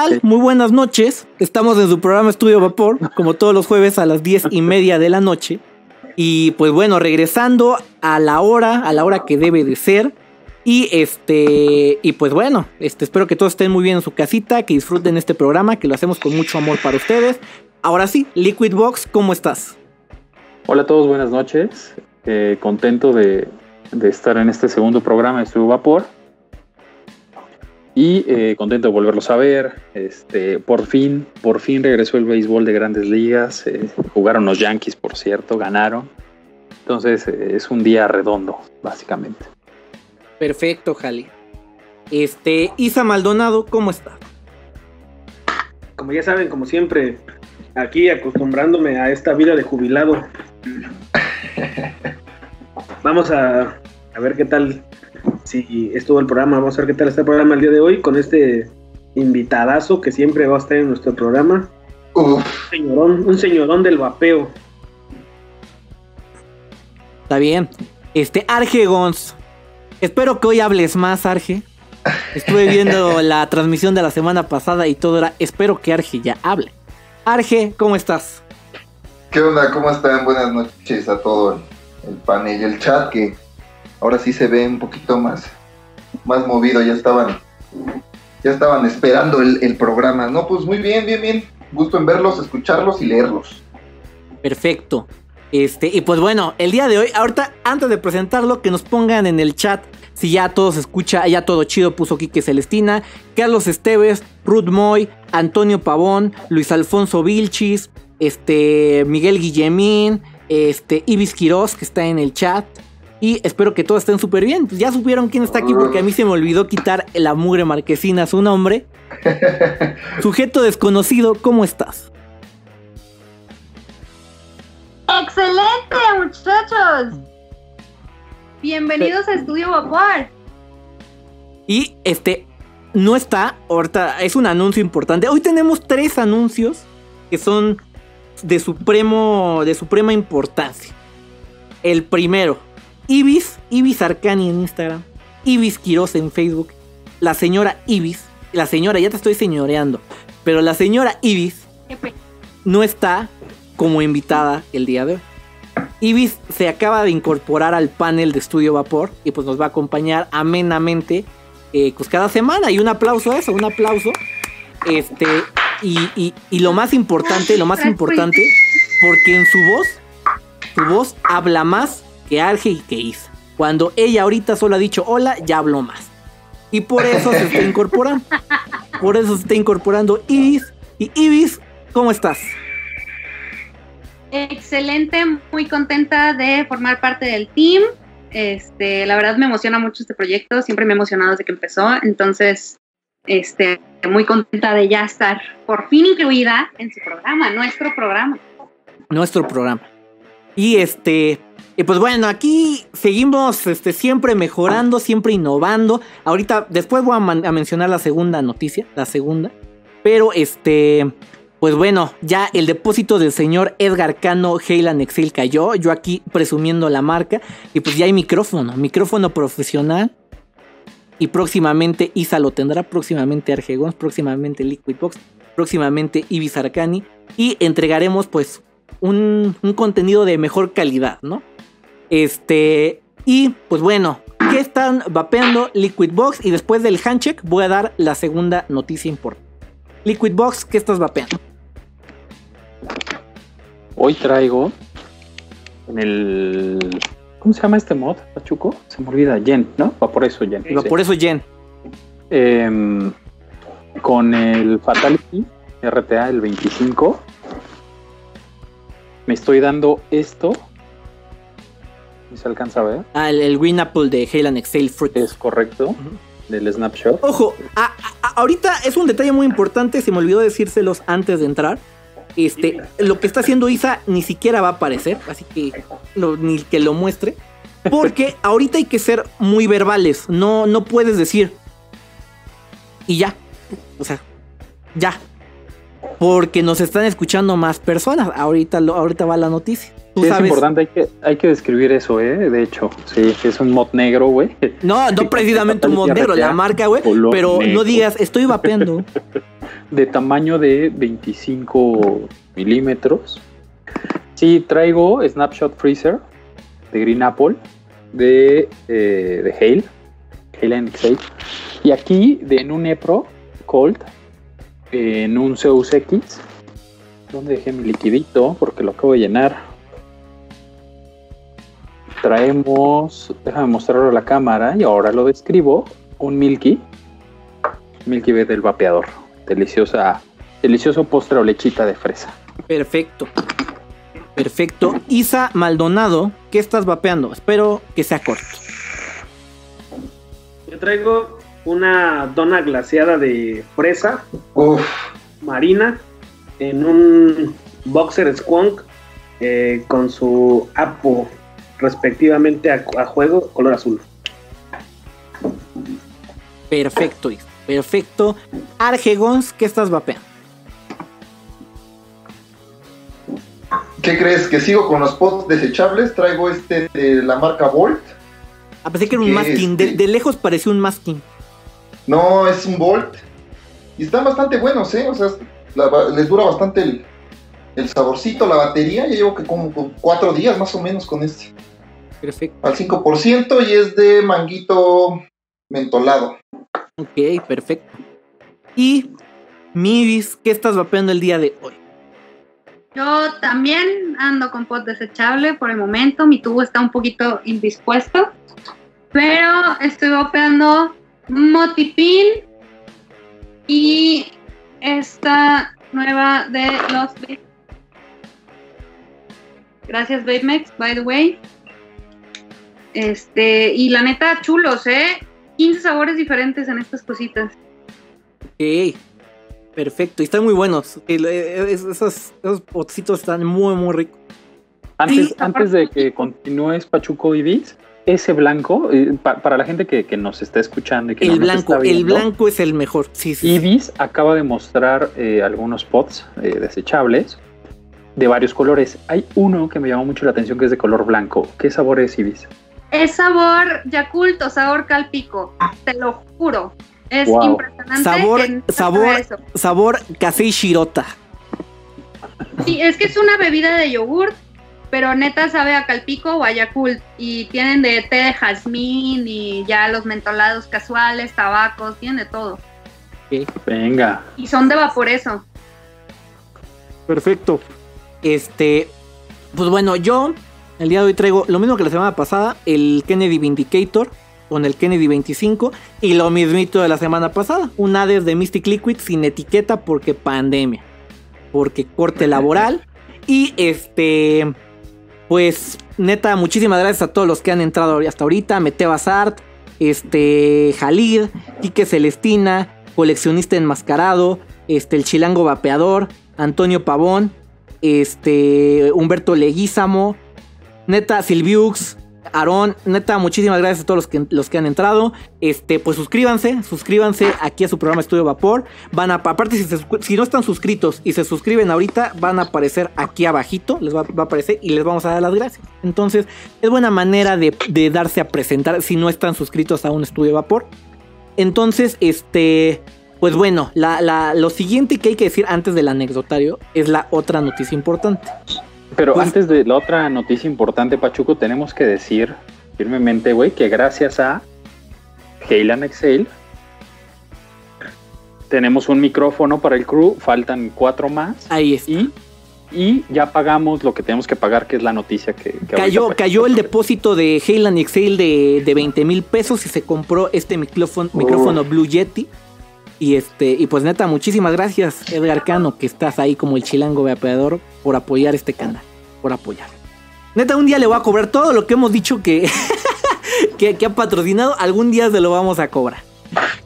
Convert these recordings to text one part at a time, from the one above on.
tal? Muy buenas noches. Estamos en su programa Estudio Vapor, como todos los jueves a las diez y media de la noche. Y pues bueno, regresando a la hora, a la hora que debe de ser. Y este, y pues bueno, este, espero que todos estén muy bien en su casita, que disfruten este programa, que lo hacemos con mucho amor para ustedes. Ahora sí, Liquid Box, ¿cómo estás? Hola a todos, buenas noches. Eh, contento de, de, estar en este segundo programa de Estudio Vapor. Y eh, contento de volverlos a ver. Este, por fin, por fin regresó el béisbol de grandes ligas. Eh, jugaron los Yankees, por cierto, ganaron. Entonces eh, es un día redondo, básicamente. Perfecto, Jali. Este, Isa Maldonado, ¿cómo está? Como ya saben, como siempre, aquí acostumbrándome a esta vida de jubilado. Vamos a, a ver qué tal si estuvo el programa. Vamos a ver qué tal está el programa el día de hoy con este invitadazo que siempre va a estar en nuestro programa. Un señorón, un señorón del vapeo. Está bien. Este, Arge Gons. Espero que hoy hables más, Arge. Estuve viendo la transmisión de la semana pasada y todo era. Espero que Arge ya hable. Arge, ¿cómo estás? ¿Qué onda? ¿Cómo están? Buenas noches a todo el panel y el chat que ahora sí se ve un poquito más, más movido, ya estaban, ya estaban esperando el, programa. No, pues muy bien, bien, bien. Gusto en verlos, escucharlos y leerlos. Perfecto. Este, y pues bueno, el día de hoy, ahorita, antes de presentarlo, que nos pongan en el chat si ya todo se escucha, ya todo chido, puso Quique Celestina, Carlos Esteves, Ruth Moy, Antonio Pavón, Luis Alfonso Vilchis, este, Miguel Guillemín, este, Ibis Quiroz, que está en el chat. Y espero que todos estén súper bien. Pues ya supieron quién está aquí porque a mí se me olvidó quitar la mugre marquesina su nombre. Sujeto desconocido, ¿cómo estás? Excelente, muchachos. Bienvenidos a Estudio Vapor. Y este no está, ahorita es un anuncio importante. Hoy tenemos tres anuncios que son de supremo de suprema importancia. El primero, Ibis, Ibis Arcani en Instagram, Ibis Quiroz en Facebook, la señora Ibis, la señora, ya te estoy señoreando, pero la señora Ibis no está como invitada el día de hoy. Ibis se acaba de incorporar al panel de Estudio Vapor y pues nos va a acompañar amenamente eh, pues cada semana. Y un aplauso a eso, un aplauso. Este, y, y, y lo más importante, lo más importante, porque en su voz, su voz habla más que Arge y que Isa. Cuando ella ahorita solo ha dicho hola, ya habló más. Y por eso se está incorporando. Por eso se está incorporando Ibis. Y Ibis, ¿cómo estás? Excelente, muy contenta de formar parte del team. Este, la verdad me emociona mucho este proyecto, siempre me ha emocionado desde que empezó, entonces, este, muy contenta de ya estar por fin incluida en su programa, nuestro programa. Nuestro programa. Y este, y pues bueno, aquí seguimos este, siempre mejorando, siempre innovando. Ahorita, después voy a, mencionar la segunda noticia, la segunda. Pero este, pues bueno, ya el depósito del señor Edgar Cano Heyland Excel cayó. Yo aquí presumiendo la marca. Y pues ya hay micrófono, micrófono profesional. Y próximamente Isa lo tendrá, próximamente Argegons, próximamente Liquid Box, próximamente Ibis Arcani. Y entregaremos pues un, un contenido de mejor calidad, ¿no? Este, y pues bueno, ¿qué están vapeando Liquid Box? Y después del handcheck voy a dar la segunda noticia importante. Liquid Box, ¿qué estás vapeando? Hoy traigo en el. ¿Cómo se llama este mod, Pachuco? Se me olvida, Yen, ¿no? Va por eso Yen. Va por eso Yen. Eh, con el Fatality RTA, el 25. Me estoy dando esto. ¿Se alcanza a ver? Ah, el, el Green Apple de Halen Exhale Fruit. Es correcto. Uh -huh. Del Snapshot. Ojo, a, a, ahorita es un detalle muy importante. Se me olvidó decírselos antes de entrar. Este, lo que está haciendo Isa ni siquiera va a aparecer, así que ni que lo muestre. Porque ahorita hay que ser muy verbales. No, no puedes decir. Y ya. O sea, ya. porque nos están escuchando más personas. Ahorita, lo, ahorita va la noticia. Sí, es importante, hay que, hay que describir eso, ¿eh? De hecho, sí, es un mod negro, güey. No, no precisamente un mod negro, la marca, güey. Pero no digas, estoy vapeando. De tamaño de 25 milímetros. Sí, traigo Snapshot Freezer de Green Apple, de, eh, de Hale, Hale NX8. Y aquí, de, en un EPRO Cold, en un Zeus X, donde dejé mi liquidito, porque lo acabo de llenar traemos, déjame mostrarlo a la cámara y ahora lo describo, un Milky, Milky Way del vapeador, deliciosa, delicioso postre o lechita de fresa. Perfecto. Perfecto. Isa Maldonado, ¿qué estás vapeando? Espero que sea corto. Yo traigo una dona glaciada de fresa marina en un boxer squonk eh, con su Apo respectivamente a, juego color azul. Perfecto, perfecto. Argegons, ¿qué estás vapeando? ¿Qué crees? ¿Que sigo con los pots desechables? Traigo este de la marca Volt. Ah, pensé que era un masking. De, de, lejos pareció un masking. No, es un Volt. Y están bastante buenos, ¿eh? O sea, les dura bastante el, el saborcito, la batería. Ya llevo que como cuatro días más o menos con este. Perfecto. Al 5% y es de manguito mentolado. Ok, perfecto. Y Mivis, ¿qué estás vapeando el día de hoy? Yo también ando con pot desechable por el momento. Mi tubo está un poquito indispuesto. Pero estoy vapeando Motipin y esta nueva de los Gracias, Babemex, by the way. Este, y la neta, chulos, ¿eh? 15 sabores diferentes en estas cositas. Ok, perfecto. Y están muy buenos. Esos, esos potcitos están muy, muy ricos. Antes, antes de que continúes Pachuco Ibis, ese blanco, eh, para la gente que, nos está escuchando y que el blanco, el blanco es el mejor. Sí, sí, Ibis acaba de mostrar eh, algunos pots eh, desechables de varios colores. Hay uno que me llamó mucho la atención que es de color blanco. ¿Qué sabor es Ibis? Es sabor Yakult o sabor calpico, te lo juro. Es impresionante. Sabor, sabor, sabor café shirota. Sí, es que es una bebida de yogur, pero neta sabe a calpico o a Yakult. Y tienen de té de jazmín y ya los mentolados casuales, tabacos, tienen de todo. Venga. Y son de vapor eso. Perfecto. Este, pues bueno, yo el día de hoy traigo lo mismo que la semana pasada, el Kennedy Vindicator con el Kennedy 25 y lo mismito de la semana pasada, un Hades de Mystic Liquid sin etiqueta porque pandemia, porque corte laboral y este pues neta muchísimas gracias a todos los que han entrado hasta ahorita, Mete Basart, este Jalid, Quique Celestina, coleccionista enmascarado, este el Chilango Vapeador, Antonio Pavón, este Humberto Leguízamo, Neta, Silviux, Aarón, neta, muchísimas gracias a todos los que, los que han entrado. Este, pues suscríbanse, suscríbanse aquí a su programa Estudio Vapor. Van a, aparte, si, no están suscritos y se suscriben ahorita, van a aparecer aquí abajito, les va, a aparecer y les vamos a dar las gracias. Entonces, es buena manera de, darse a presentar si no están suscritos a un Estudio Vapor. Entonces, este, pues bueno, lo siguiente que hay que decir antes del anecdotario es la otra noticia importante. Pero pues- antes de la otra noticia importante, Pachuco, tenemos que decir firmemente, güey, que gracias a Heyland Excel tenemos un micrófono para el crew, faltan cuatro más. Ahí está. Y, ya pagamos lo que tenemos que pagar, que es la noticia que... cayó, cayó el depósito de Heyland Excel de, de 20 mil pesos y se compró este micrófono, micrófono Blue Yeti. Y este, y pues neta, muchísimas gracias, Edgar Cano, que estás ahí como el chilango vapeador, por apoyar este canal, por apoyar. Neta, un día le voy a cobrar todo lo que hemos dicho que, que, ha patrocinado, algún día se lo vamos a cobrar.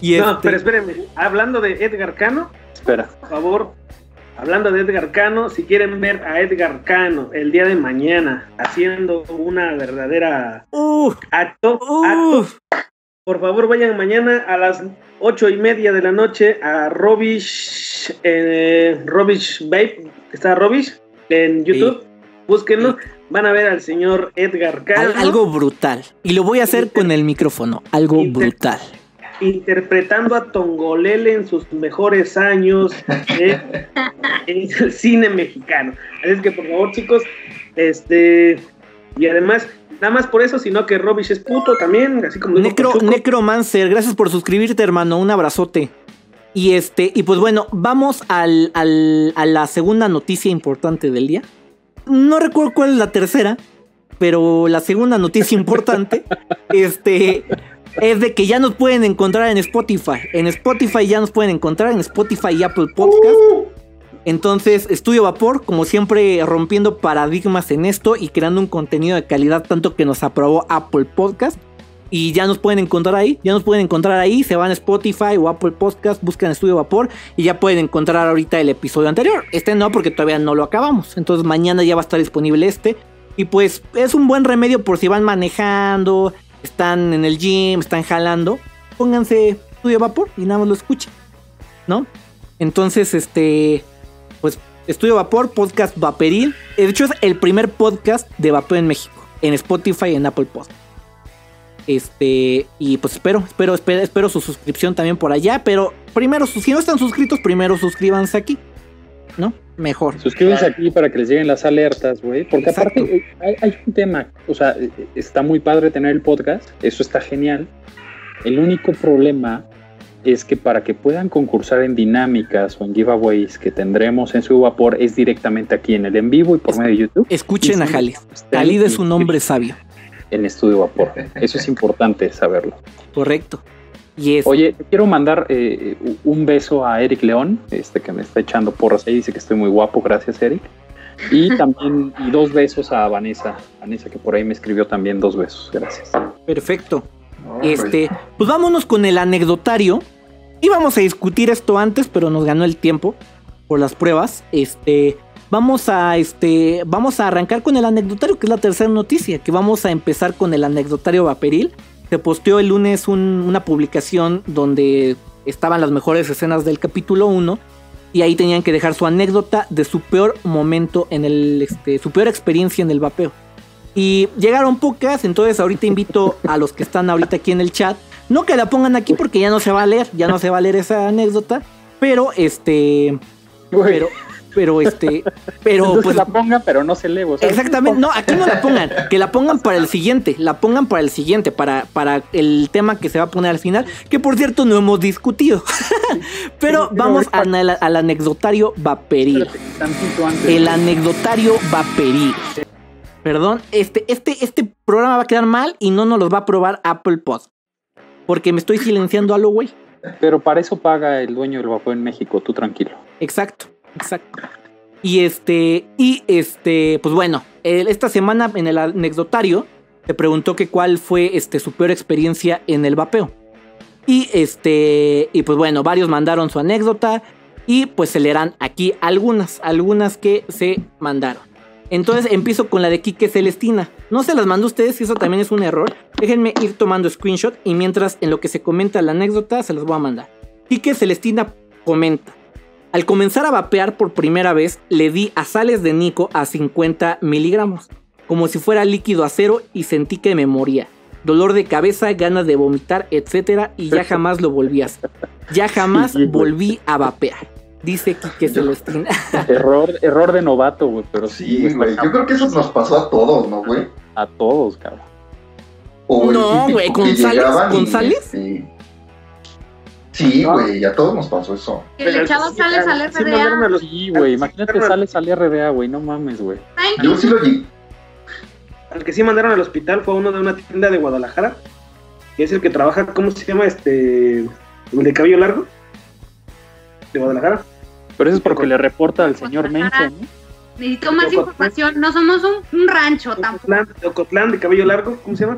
Y no, este pero espérenme, hablando de Edgar Cano, espera. Por favor, hablando de Edgar Cano, si quieren ver a Edgar Cano el día de mañana haciendo una verdadera acto, acto por favor vayan mañana a las ocho y media de la noche a Robish, eh, Robish Babe, está Robish en YouTube, búsquenlo, van a ver al señor Edgar Cano. algo brutal. Y lo voy a hacer con el micrófono, algo brutal. Interpretando a Tongolele en sus mejores años en el cine mexicano. Así es que por favor chicos, este, y además Nada más por eso, sino que Robish es puto también, así como Necro, Necromancer, gracias por suscribirte, hermano. Un abrazote. Y este, y pues bueno, vamos al, al, a la segunda noticia importante del día. No recuerdo cuál es la tercera, pero la segunda noticia importante este, es de que ya nos pueden encontrar en Spotify. En Spotify ya nos pueden encontrar en Spotify y Apple Podcast. Uh. Entonces, Estudio Vapor, como siempre, rompiendo paradigmas en esto y creando un contenido de calidad, tanto que nos aprobó Apple Podcast. Y ya nos pueden encontrar ahí, ya nos pueden encontrar ahí, se van a Spotify o Apple Podcast, buscan Estudio Vapor y ya pueden encontrar ahorita el episodio anterior. Este no, porque todavía no lo acabamos. Entonces mañana ya va a estar disponible este. Y pues es un buen remedio por si van manejando, están en el gym, están jalando. Pónganse Estudio Vapor y nada más lo escuchen, ¿no? Entonces, este, pues Estudio Vapor, podcast Vaperil. De hecho, es el primer podcast de vapor en México, en Spotify y en Apple Podcast. Este, y pues espero, espero, espero, espero su suscripción también por allá. Pero primero, si no están suscritos, primero suscríbanse aquí. ¿No? Mejor. Suscríbanse aquí para que les lleguen las alertas, güey. Porque aparte eh, hay, hay, un tema. O sea, eh, está muy padre tener el podcast. Eso está genial. El único problema es que para que puedan concursar en dinámicas o en giveaways que tendremos en su vapor es directamente aquí en el en vivo y por medio de YouTube. Escuchen a Jalid. Jalid es un hombre sabio. En Estudio Vapor. Eso es importante saberlo. Correcto. Y Oye, te quiero mandar eh, un beso a Eric León, este que me está echando porras ahí, dice que estoy muy guapo, gracias Eric. Y también y dos besos a Vanessa, Vanessa que por ahí me escribió también dos besos, gracias. Perfecto. Este, pues vámonos con el anecdotario Íbamos a discutir esto antes, pero nos ganó el tiempo por las pruebas. Este, vamos a este, vamos a arrancar con el anecdotario, que es la tercera noticia, que vamos a empezar con el anecdotario Vaperil. Se posteó el lunes una publicación donde estaban las mejores escenas del capítulo 1 y ahí tenían que dejar su anécdota de su peor momento en el este, su peor experiencia en el vapeo. Y llegaron pocas, entonces ahorita invito a los que están ahorita aquí en el chat no que la pongan aquí porque ya no se va a leer, ya no se va a leer esa anécdota. Pero este. Pero, pero este. Pero pues. la pongan, pero no se lee. Exactamente. No, aquí no la pongan. Que la pongan para el siguiente. La pongan para el siguiente. Para, para el tema que se va a poner al final. Que por cierto no hemos discutido. pero vamos al, al anecdotario vaperil. El anecdotario vaperil. Perdón, este, este, este programa va a quedar mal y no nos los va a probar Apple Post porque me estoy silenciando a lo güey. Pero para eso paga el dueño del vapor en México, tú tranquilo. Exacto, exacto. Y este, y este, pues bueno, esta semana en el anecdotario se preguntó que cuál fue este, su peor experiencia en el vapeo. Y este, y pues bueno, varios mandaron su anécdota y pues se leerán aquí algunas, algunas que se mandaron. Entonces empiezo con la de Quique Celestina. No se las mando a ustedes, y eso también es un error. Déjenme ir tomando screenshot y mientras en lo que se comenta la anécdota se los voy a mandar. Quique Celestina comenta. Al comenzar a vapear por primera vez, le di a sales de Nico a 50 miligramos, como si fuera líquido acero y sentí que me moría. Dolor de cabeza, ganas de vomitar, etc. Y ya jamás lo volví a hacer. Ya jamás volví a vapear. Dice que Celestina. error, error de novato, güey, pero sí. güey. Yo creo que eso nos pasó a todos, ¿no, güey? A todos, cabrón. no, güey, ¿González? ¿González? Sí, güey, a todos nos pasó eso. Que le echaba sales al RDA. Sí, güey, imagínate sales al RDA, güey, no mames, güey. Yo sí lo vi. El que sí mandaron al hospital fue uno de una tienda de Guadalajara, que es el que trabaja, ¿cómo se llama? Este, el de cabello largo, de Guadalajara. Pero eso es porque le reporta al señor Mensa, ¿no? Necesito más información. No somos un, rancho tampoco. Ocotlán, de cabello largo, ¿cómo se llama?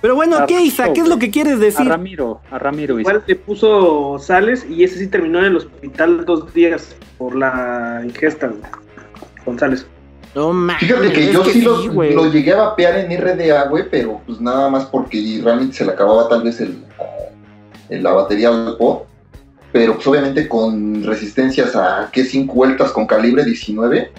Pero bueno, ¿qué, Isa? ¿Qué es lo que quieres decir? A Ramiro, a Ramiro. Igual le puso sales y ese sí terminó en el hospital dos días por la ingesta con sales. No mames. Fíjate que yo sí, lo, llegué a vapear en RDA, güey, pero pues nada más porque realmente se le acababa tal vez el, el- la batería al pod. Pero pues obviamente con resistencias a que 5 vueltas con calibre 19.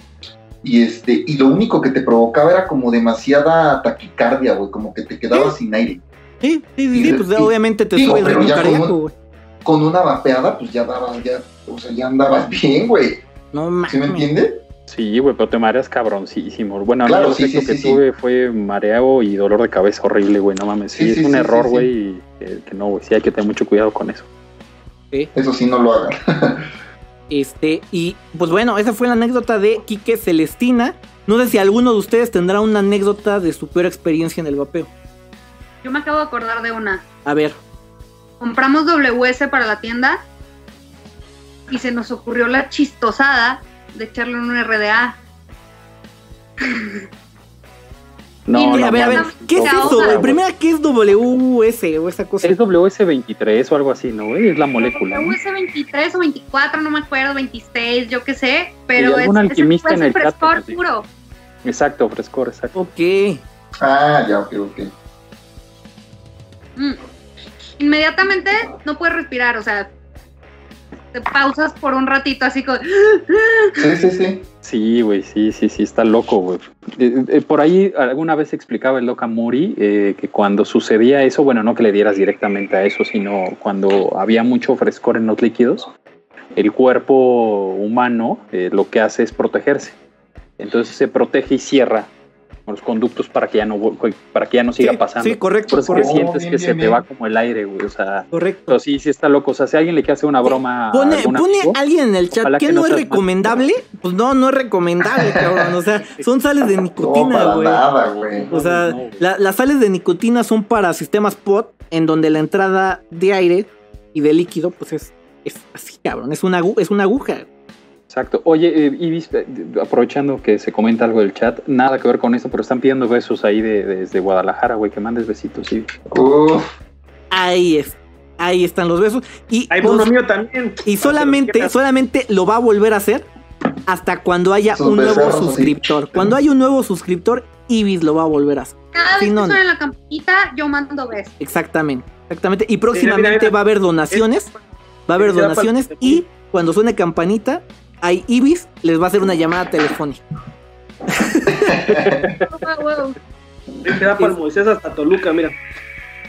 Y este, y lo único que te provocaba era como demasiada taquicardia, güey, como que te quedabas sin aire. Sí, sí, sí, Y- sí, pues y- obviamente te digo, sube el ritmo cardíaco, güey. Con una vapeada, pues ya dabas, ya, o sea, ya andabas bien, güey. No mames. ¿Sí me entiendes? Sí, güey, pero te mareas cabroncísimo. Bueno, Claro, el sí, sí, que sí, sí. tuve fue mareo y dolor de cabeza horrible, güey. No mames, sí, Sí, es sí, un sí, error, güey, y que, que no, güey. Sí, hay que tener mucho cuidado con eso. Eso sí, no lo hagan. Este, y pues bueno, esa fue la anécdota de Quique Celestina. No sé si alguno de ustedes tendrá una anécdota de su peor experiencia en el vapeo. Yo me acabo de acordar de una. A ver, Compramos WS para la tienda y se nos ocurrió la chistosada de echarle un RDA. No, Y no, a ver, a ver, ¿qué es La eso? güey. Primera, ¿qué es WS o esa cosa? Es WS23 o algo así, ¿no? Es la molécula. ¿no? WS 23 o 24, no me acuerdo, 26, yo qué sé, pero algún es, alquimista es, en el frescor puro. Exacto, frescor, exacto. Ok. Ah, ya, ok, ok. Mm. Inmediatamente no puedes respirar, o sea, te pausas por un ratito así como... Sí, sí, sí. Sí, güey, sí, sí, sí, está loco, güey. Eh, eh, por ahí alguna vez explicaba el loca Muri eh, que cuando sucedía eso, bueno, no que le dieras directamente a eso, sino cuando había mucho frescor en los líquidos, el cuerpo humano eh, lo que hace es protegerse. Entonces se protege y cierra los conductos para que ya no para que ya no siga Sí, pasando. Sí, correcto, Por eso que correcto. sí. sientes bien, que bien, se te va como el aire, güey. O sea, correcto. pero sí, sí está loco. O sea, si alguien le quiere hacer una broma Pone, pone amigo, alguien en el chat ojalá que, que no no es recomendable. Pues no, no es recomendable, cabrón. O sea, son sales de No, nicotina, para güey. nada, güey. O sea, No, güey. la- las sales de nicotina son para sistemas POT, en donde la entrada de aire y de líquido, pues es, es así, cabrón. Es una, agu- es una aguja. Exacto. Oye, eh, Ibis, eh, aprovechando que se comenta algo del chat, nada que ver con esto, pero están pidiendo besos ahí de, desde Guadalajara, güey, que mandes besitos, sí. Uf, Ahí es. Ahí están los besos. Y, Hay los- uno mío también. y solamente, solamente lo va a volver a hacer hasta cuando haya Sus un nuevo suscriptor. Cuando haya un nuevo suscriptor, Ibis lo va a volver a hacer. Cada vez no, que no. suena la campanita, yo mando besos. Exactamente. Exactamente. Y próximamente mira, mira. va a haber donaciones. Va a haber donaciones. Y cuando suene campanita, hay Ibis, les va a hacer una llamada telefónica. Wow, wow. Este va para Moisés hasta Toluca, mira.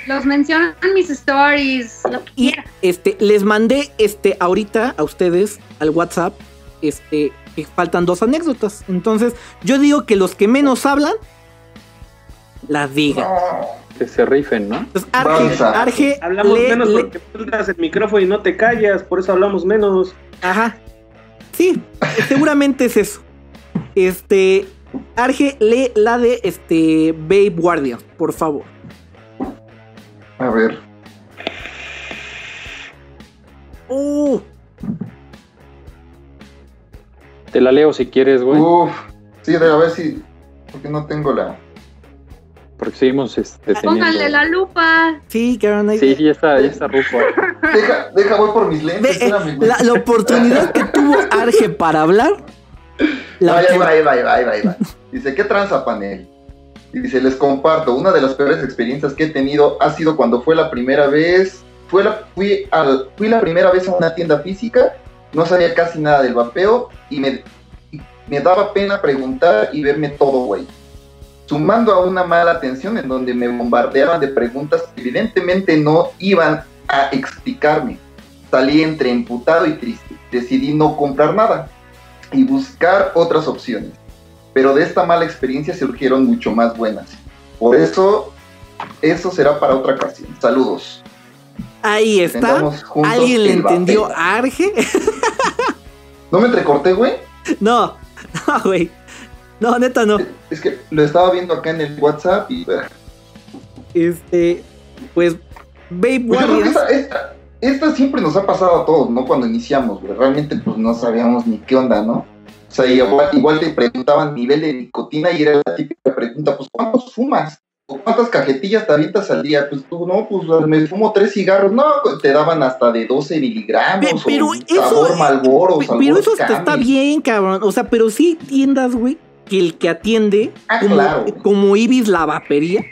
Los mencionan en mis stories, lo que Y este, les mandé este ahorita a ustedes al WhatsApp. Este, que faltan dos anécdotas. Entonces, yo digo que los que menos hablan, las digan. Que se rifen, ¿no? Entonces, Arge. Arge, Hablamos menos porque sueltas el micrófono y no te callas, por eso hablamos menos. Ajá. Sí, seguramente es eso. Este. Arge, lee la de este Babe Guardian, por favor. a ver. Uh, Te la leo si quieres, güey, Uf, sí, a ver si. Porque no tengo la. Porque seguimos este, Pónganle la lupa. sí, cabrón. ahí- Sí, ya está, ya está rufo. Deja, deja, voy por mis lentes, eh, la, la oportunidad que tuvo Arge para hablar. La Ahí va, ahí va, ahí va, ahí va, ahí va. Dice, ¿qué tranza panel? Dice, les comparto, una de las peores experiencias que he tenido ha sido cuando fue la primera vez, fue la, fui, al, fui la primera vez a una tienda física, no sabía casi nada del vapeo y me, y me daba pena preguntar y verme todo, güey. Sumando a una mala atención en donde me bombardeaban de preguntas que evidentemente no iban a explicarme. Salí entre emputado y triste. Decidí no comprar nada y buscar otras opciones. Pero de esta mala experiencia surgieron mucho más buenas. Por eso, eso será para otra ocasión. Saludos. Ahí está. ¿Alguien le entendió a Arge? ¿No me entrecorté, güey? no, no, güey. No, neta no. Es que lo estaba viendo acá en el WhatsApp y... Este, pues, Babe Pues esta, esta, esta siempre nos ha pasado a todos, ¿no? Cuando iniciamos, güey. Realmente, pues no sabíamos ni qué onda, ¿no? O sea, igual, igual te preguntaban nivel de nicotina y era la típica pregunta, pues ¿cuántos fumas? ¿O cuántas cajetillas te avientas al día? Pues tú, no, pues me fumo tres cigarros. No, pues, te daban hasta de 12 miligramos. Pe- pero o eso- sabor Malboro, Pero eso está bien, cabrón. O sea, pero sí hay tiendas, güey, que el que atiende, Ah, como, claro. como Ibis la vapería,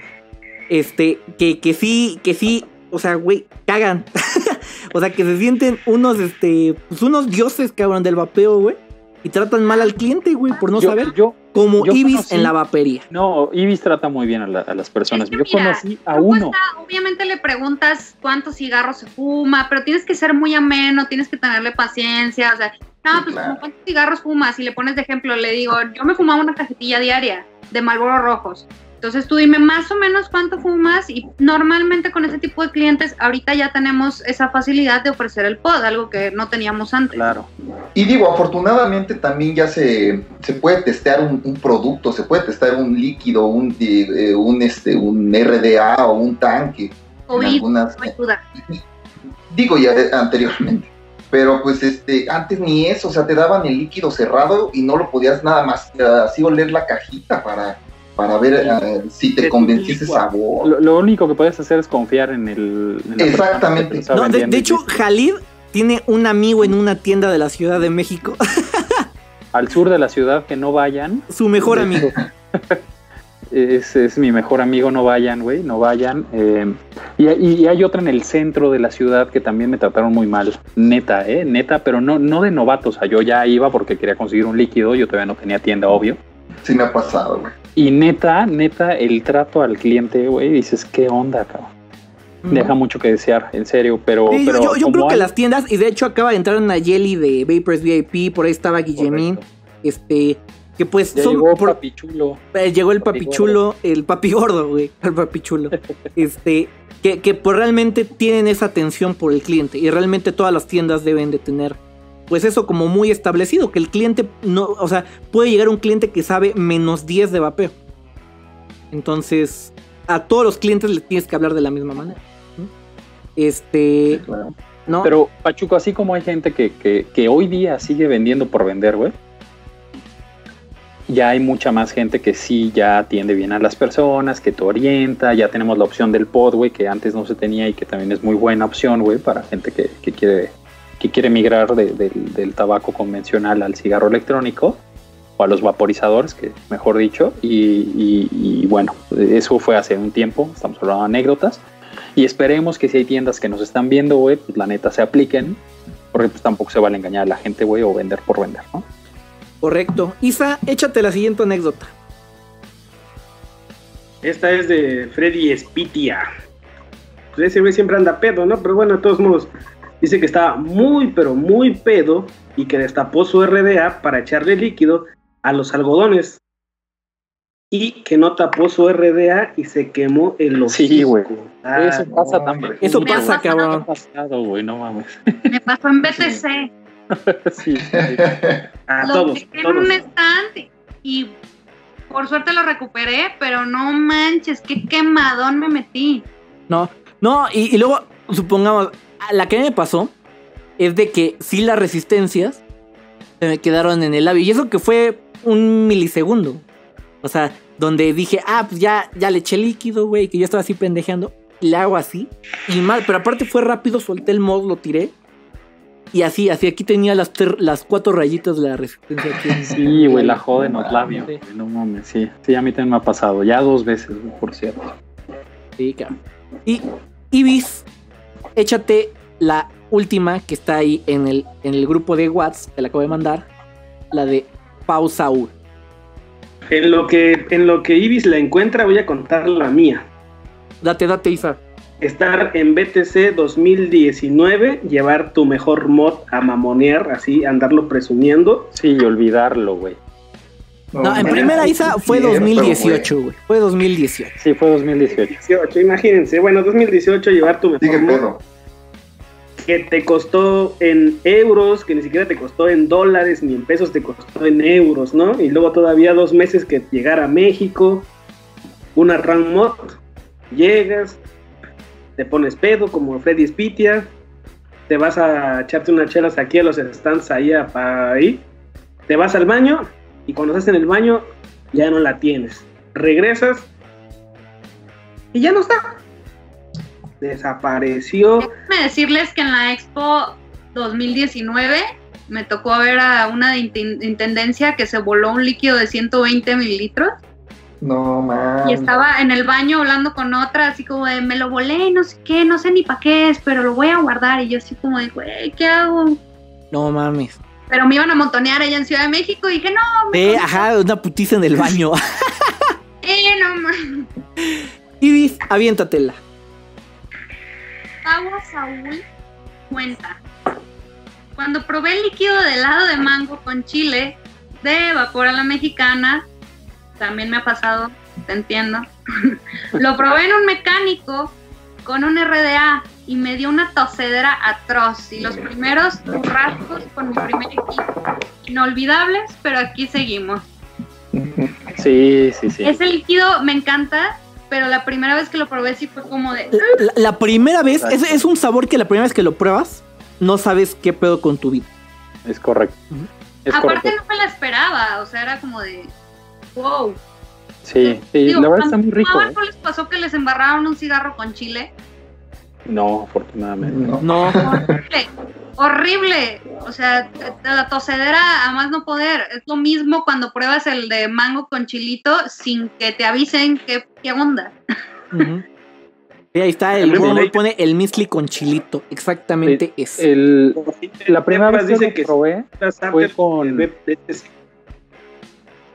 este, que, que sí, que sí, o sea, güey, cagan. o sea, que se sienten unos, este, pues unos dioses, cabrón, del vapeo, güey. Y tratan mal al cliente, güey, por no yo, saber. yo- como yo Ibis conocí- en la vapería. no, Ibis trata muy bien a, la- a las personas. Es que yo mira, conocí a uno. obviamente le preguntas cuántos cigarros se fuma, pero tienes que ser muy ameno, tienes que tenerle paciencia, o sea, no, pues claro. como cuántos cigarros fumas, y le pones de ejemplo, le digo, yo me fumaba una cajetilla diaria de Marlboro rojos. Entonces tú dime más o menos cuánto fumas y normalmente con ese tipo de clientes ahorita ya tenemos esa facilidad de ofrecer el pod, algo que no teníamos antes. Claro. Y digo, afortunadamente también ya se, se puede testear un, un producto, se puede testear un líquido, un, eh, un, este, un RDA o un tanque. en COVID algunas, no ayuda. digo ya anteriormente. Pero pues este, antes ni eso, o sea, te daban el líquido cerrado y no lo podías nada más eh, así oler la cajita para, para ver eh, si te convencía ese sabor. Lo, lo único que puedes hacer es confiar en el. en Exactamente. No, de, de hecho. Jalid tiene un amigo en una tienda de la Ciudad de México. al sur de la ciudad que no vayan. Su mejor amigo. Es, es mi mejor amigo, no vayan, güey, no vayan. Eh, y, y hay otra en el centro de la ciudad que también me trataron muy mal. Neta, ¿eh? Neta, pero no, no de novatos. O sea, yo ya iba porque quería conseguir un líquido, yo todavía no tenía tienda, obvio. Sí me ha pasado, güey. Y neta, neta, el trato al cliente, güey, dices, ¿qué onda, cabrón? Deja mucho que desear, en serio, pero... Sí, yo- pero yo, yo creo que hay- las tiendas, y de hecho acaba de entrar una Jelly de Vapors VIP, por ahí estaba Guillemín, Correcto. este, que pues Ya son llegó por- papi chulo. eh, llegó el papi papi chulo, el papi gordo, güey, el papi chulo, este, que, que pues realmente tienen esa atención por el cliente, y realmente todas las tiendas deben de tener, pues eso como muy establecido, que el cliente no, o sea, puede llegar un cliente que sabe menos 10 de vapeo. Entonces, a todos los clientes les tienes que hablar de la misma manera. Este, Claro. ¿no? Pero, Pachuco, así como hay gente que, que, que hoy día sigue vendiendo por vender, güey, ya hay mucha más gente que sí ya atiende bien a las personas, que te orienta, ya tenemos la opción del pod, güey, que antes no se tenía y que también es muy buena opción, güey, para gente que, que quiere que quiere migrar de- del- del tabaco convencional al cigarro electrónico o a los vaporizadores, que mejor dicho, y, y- y bueno, eso fue hace un tiempo, estamos hablando de anécdotas, y esperemos que si hay tiendas que nos están viendo, güey, pues la neta se apliquen, porque pues tampoco se vale engañar a la gente, güey, o vender por vender, ¿no? Correcto. Isa, échate la siguiente anécdota. Esta es de Freddy Spitia. Pues ese güey siempre anda pedo, ¿no? Pero bueno, de todos modos, dice que estaba muy, pero muy pedo y que destapó su RDA para echarle líquido a los algodones. Y que no tapó su RDA y se quemó el hocico. Sí, güey. Ah, Eso pasa no, también. Eso Me pasa, cabrón. Ha pasado, güey, no mames. Me pasó en BTC. sí, sí. a lo todos, dejé en un stand y por suerte lo recuperé, pero no manches, qué quemadón me metí. No, no, y, y luego, supongamos, a la que me pasó es de que sí las resistencias se me quedaron en el labio. Y eso que fue un milisegundo. O sea, donde dije, ah, pues ya, ya le eché líquido, güey, que yo estaba así pendejeando. Y le hago así. Y mal, pero aparte fue rápido, solté el mod, lo tiré. Y así, así, aquí tenía las, ter- las cuatro rayitas de la resistencia. Aquí en- Sí, güey, la joden No los labios. Sí. No mames, sí. Sí, a mí también me ha pasado. Ya dos veces, güey, por cierto. Sí, cabrón. Y Ibis, échate la última que está ahí en el, en el grupo de WhatsApp, te la acabo de mandar. La de Pau Saúl. En lo que en lo que Ibis la encuentra, voy a contar la mía. Date, date, Isa. Estar en BTC 2019, llevar tu mejor mod a mamonear, así andarlo presumiendo. Sí, y olvidarlo, güey. No, en primera Isa fue cierto, 2018, güey. Fue 2018. Sí, fue 2018. 18, imagínense, bueno, 2018 llevar tu mejor Sigue mod pedo. que te costó en euros, que ni siquiera te costó en dólares ni en pesos, te costó en euros, ¿no? Y luego todavía dos meses que llegara a México, una RAM mod, llegas, te pones pedo como Freddy Spitia, te vas a echarte unas chelas aquí a los stands ahí, a- pa- ahí, te vas al baño y cuando estás en el baño ya no la tienes. Regresas y ya no está. Desapareció. Déjenme decirles que en la Expo 2019 me tocó ver a una de intendencia que se voló un líquido de 120 mililitros. No, man. Y estaba en el baño hablando con otra, así como de, me lo volé, no sé qué, no sé ni para qué es, pero lo voy a guardar. Y yo así como de, güey, ¿qué hago? No mames. Pero me iban a montonear allá en Ciudad de México y dije, no. Eh, ajá, una putiza en el baño. eh, no mames. Ibis, aviéntatela. Agua Saúl cuenta. Cuando probé el líquido de helado de mango con chile de vapor a la mexicana, también me ha pasado, te entiendo. Lo probé en un mecánico con un RDA y me dio una tosedera atroz y los primeros rasgos con mi primer equipo. Inolvidables, pero aquí seguimos. Sí, sí, sí. Ese líquido me encanta, pero la primera vez que lo probé sí fue como de... La, primera vez, es, es, un sabor que la primera vez que lo pruebas, no sabes qué pedo con tu vida. Es correcto. Aparte no me la esperaba, o sea, era como de... Wow. Sí, sí la verdad está muy rico. ¿No les pasó que les embarraron un cigarro con chile? No, afortunadamente. No. Horrible, horrible. O sea, la tosedera a más no poder. Es lo mismo cuando pruebas el de mango con chilito sin que te avisen qué, qué onda. ahí está, el me pone el misli con chilito. Exactamente es. El, la primera vez que, que probé fue con,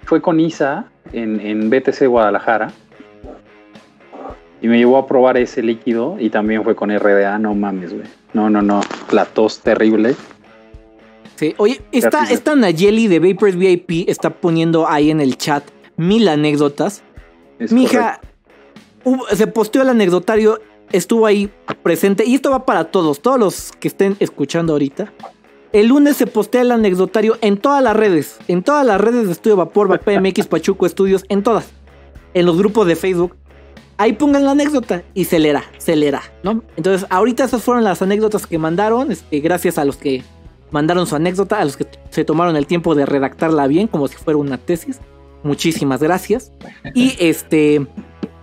fue con Isa en, en BTC Guadalajara y me llevó a probar ese líquido y también fue con RDA, no mames, güey. No, no, no, la tos terrible. Sí, oye, esta, esta Nayeli de Vapors VIP está poniendo ahí en el chat mil anécdotas. Mija, se posteó el anecdotario, estuvo ahí presente y esto va para todos, todos los que estén escuchando ahorita. El lunes se postea el anecdotario en todas las redes, en todas las redes de Estudio Vapor, VPMX, Pachuco Estudios, en todas. En los grupos de Facebook, ahí pongan la anécdota y se leerá, se leerá, ¿no? Entonces, ahorita esas fueron las anécdotas que mandaron, este, gracias a los que mandaron su anécdota, a los que se tomaron el tiempo de redactarla bien, como si fuera una tesis. Muchísimas gracias. Y este,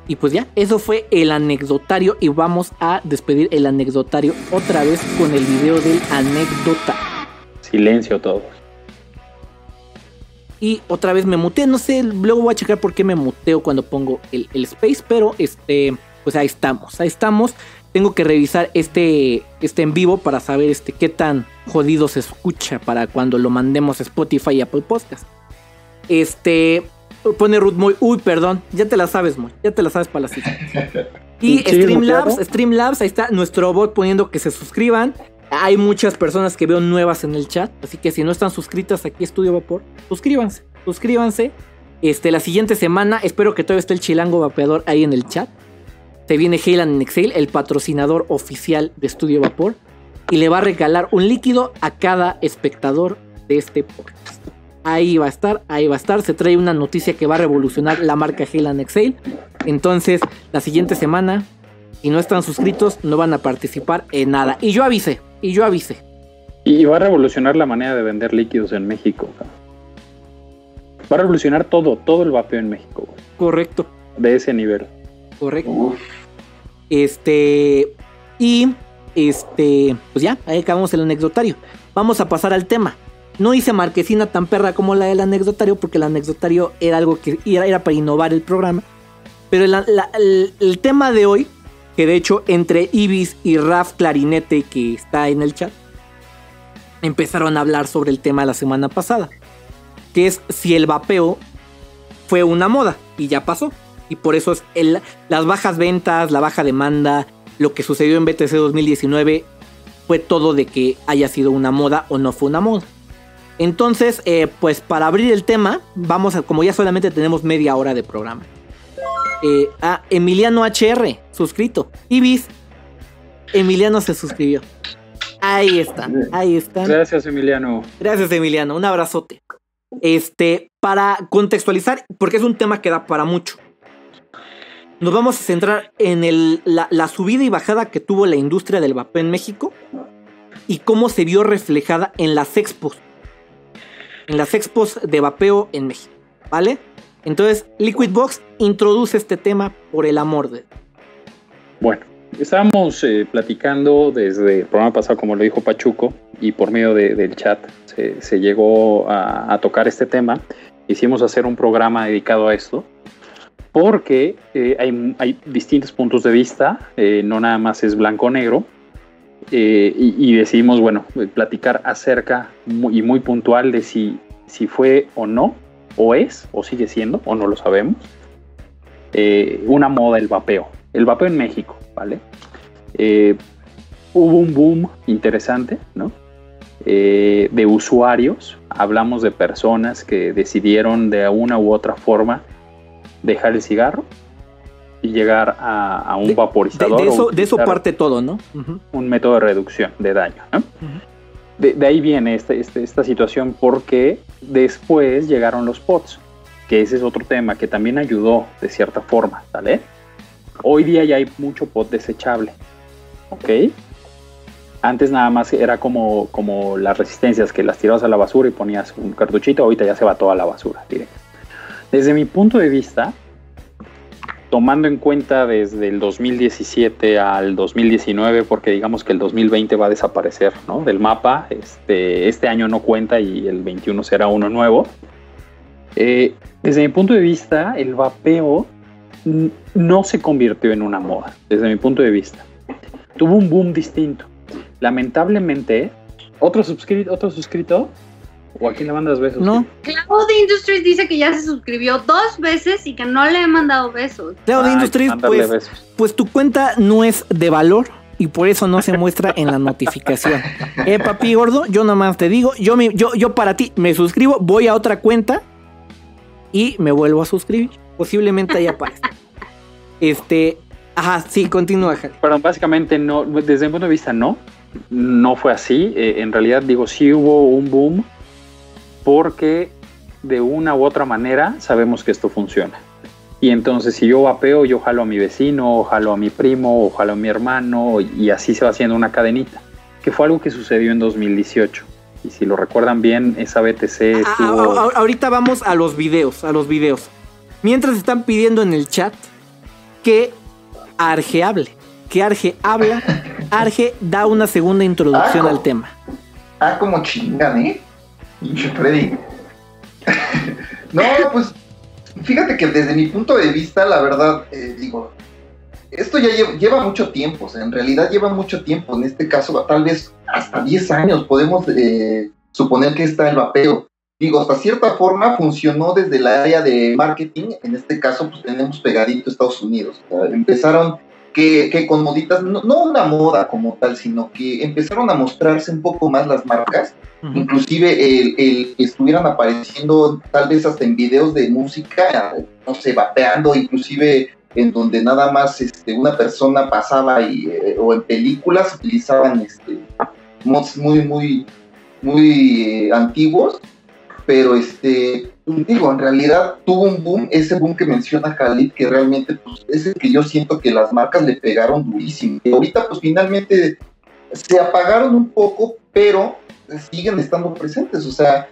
y pues ya, eso fue el anecdotario y vamos a despedir el anecdotario otra vez con el video del anécdota. Silencio todos. Y otra vez me muteé. No sé, luego voy a checar por qué me muteo cuando pongo el, space. Pero este, pues ahí estamos. Ahí estamos. Tengo que revisar este, este en vivo para saber este, qué tan jodido se escucha para cuando lo mandemos a Spotify y Apple Podcast. Este. Pone Ruth muy. Uy, perdón. Ya te la sabes, muy. Ya te la sabes para la cita. Y Streamlabs, Streamlabs, ahí está nuestro bot poniendo que se suscriban. Hay muchas personas que veo nuevas en el chat, así que si no están suscritas aquí Estudio Vapor, suscríbanse, suscríbanse. Este, la siguiente semana, espero que todavía esté el chilango vapeador ahí en el chat. Se viene Heyland en Excel, el patrocinador oficial de Estudio Vapor, y le va a regalar un líquido a cada espectador de este podcast. Ahí va a estar, ahí va a estar. Se trae una noticia que va a revolucionar la marca Heyland Excel. Entonces, la siguiente semana, si no están suscritos, no van a participar en nada. Y yo avisé, y yo avisé. Y va a revolucionar la manera de vender líquidos en México. Va a revolucionar todo, todo el vapeo en México. Correcto. De ese nivel. Correcto. Este. Y. Este. Pues ya, ahí acabamos el anecdotario. Vamos a pasar al tema. No hice marquesina tan perra como la del anecdotario, porque el anecdotario era algo que era, para innovar el programa. Pero el tema de hoy que de hecho entre Ibis y Raf Clarinete, que está en el chat, empezaron a hablar sobre el tema la semana pasada, que es si el vapeo fue una moda y ya pasó. Y por eso es las bajas ventas, la baja demanda, lo que sucedió en BTC 2019 fue todo de que haya sido una moda o no fue una moda. Entonces, eh, pues para abrir el tema, vamos a, como ya solamente tenemos media hora de programa, eh, a Emiliano HR, suscrito. Ibis, Emiliano se suscribió. Ahí están, ahí están. Gracias, Emiliano. Gracias, Emiliano. Un abrazote. Este, para contextualizar, porque es un tema que da para mucho. Nos vamos a centrar en el, la, la, subida y bajada que tuvo la industria del vapeo en México y cómo se vio reflejada en las expos. En las expos de vapeo en México. ¿Vale? Entonces, Liquid Box introduce este tema por el amor de. Bueno, estábamos eh, platicando desde el programa pasado, como lo dijo Pachuco, y por medio del chat se, llegó a, tocar este tema. Hicimos hacer un programa dedicado a esto, porque eh, hay, distintos puntos de vista, eh, no nada más es blanco-negro, y, y, decidimos, bueno, platicar acerca y muy puntual de si, si fue o no, o es, o sigue siendo, o no lo sabemos, una moda el vapeo. El vapeo en México, ¿vale? Eh, hubo un boom interesante, ¿no? Eh, de usuarios, hablamos de personas que decidieron de una u otra forma dejar el cigarro y llegar a, un vaporizador. De, eso, parte todo, ¿no? Un método de reducción de daño. ¿no? De, ahí viene este, este, esta situación porque después llegaron los pots, que ese es otro tema que también ayudó de cierta forma, ¿vale? Hoy día ya hay mucho pot desechable. ¿Ok? Antes nada más era como, como las resistencias que las tirabas a la basura y ponías un cartuchito, ahorita ya se va toda la basura Desde mi punto de vista, tomando en cuenta desde el 2017 al 2019, porque digamos que el 2020 va a desaparecer ¿no? del mapa, este, este año no cuenta y el 21 será uno nuevo. Eh, desde mi punto de vista, el vapeo no se convirtió en una moda, desde mi punto de vista. Tuvo un boom distinto. Lamentablemente, ¿otro, suscrito otro suscrito? ¿O a quién le mandas besos? No. Cloud Industries dice que ya se suscribió dos veces y que no le he mandado besos. Cloud Industries, pues, pues tu cuenta no es de valor y por eso no se muestra en la notificación. Eh, papi gordo, yo nomás te digo, yo, me, yo, yo para ti me suscribo, voy a otra cuenta y me vuelvo a suscribir posiblemente ahí aparezca. Este, ajá, sí, continúa. Pero básicamente no, desde mi punto de vista no, no fue así. Eh, en realidad digo, sí hubo un boom porque de una u otra manera sabemos que esto funciona. Y entonces si yo vapeo, yo jalo a mi vecino, o jalo a mi primo, o jalo a mi hermano, y así se va haciendo una cadenita, que fue algo que sucedió en 2018. Y si lo recuerdan bien, esa BTC ah, estuvo... ahorita vamos a los videos, a los videos. Mientras están pidiendo en el chat que Arge hable. Que Arge habla. Arge da una segunda introducción al tema. Ah, como chingan, ¿eh? Pinche Freddy. no, pues fíjate que desde mi punto de vista, la verdad, eh, digo, esto ya lleva, mucho tiempo, en realidad lleva mucho tiempo, en este caso tal vez hasta 10 años podemos eh, suponer que está el vapeo. Digo, hasta cierta forma funcionó desde el área de marketing, en este caso pues tenemos pegadito Estados Unidos, empezaron que, con moditas, no, una moda como tal, sino que empezaron a mostrarse un poco más las marcas, inclusive el, el, estuvieran apareciendo tal vez hasta en videos de música, no sé, vapeando, inclusive en donde nada más este, una persona pasaba y, eh, o en películas utilizaban este, mods muy, muy, muy eh, antiguos pero este, digo, en realidad tuvo un boom, ese boom que menciona Khalid, que realmente pues, es el que yo siento que las marcas le pegaron durísimo. Y ahorita pues finalmente se apagaron un poco, pero siguen estando presentes, o sea,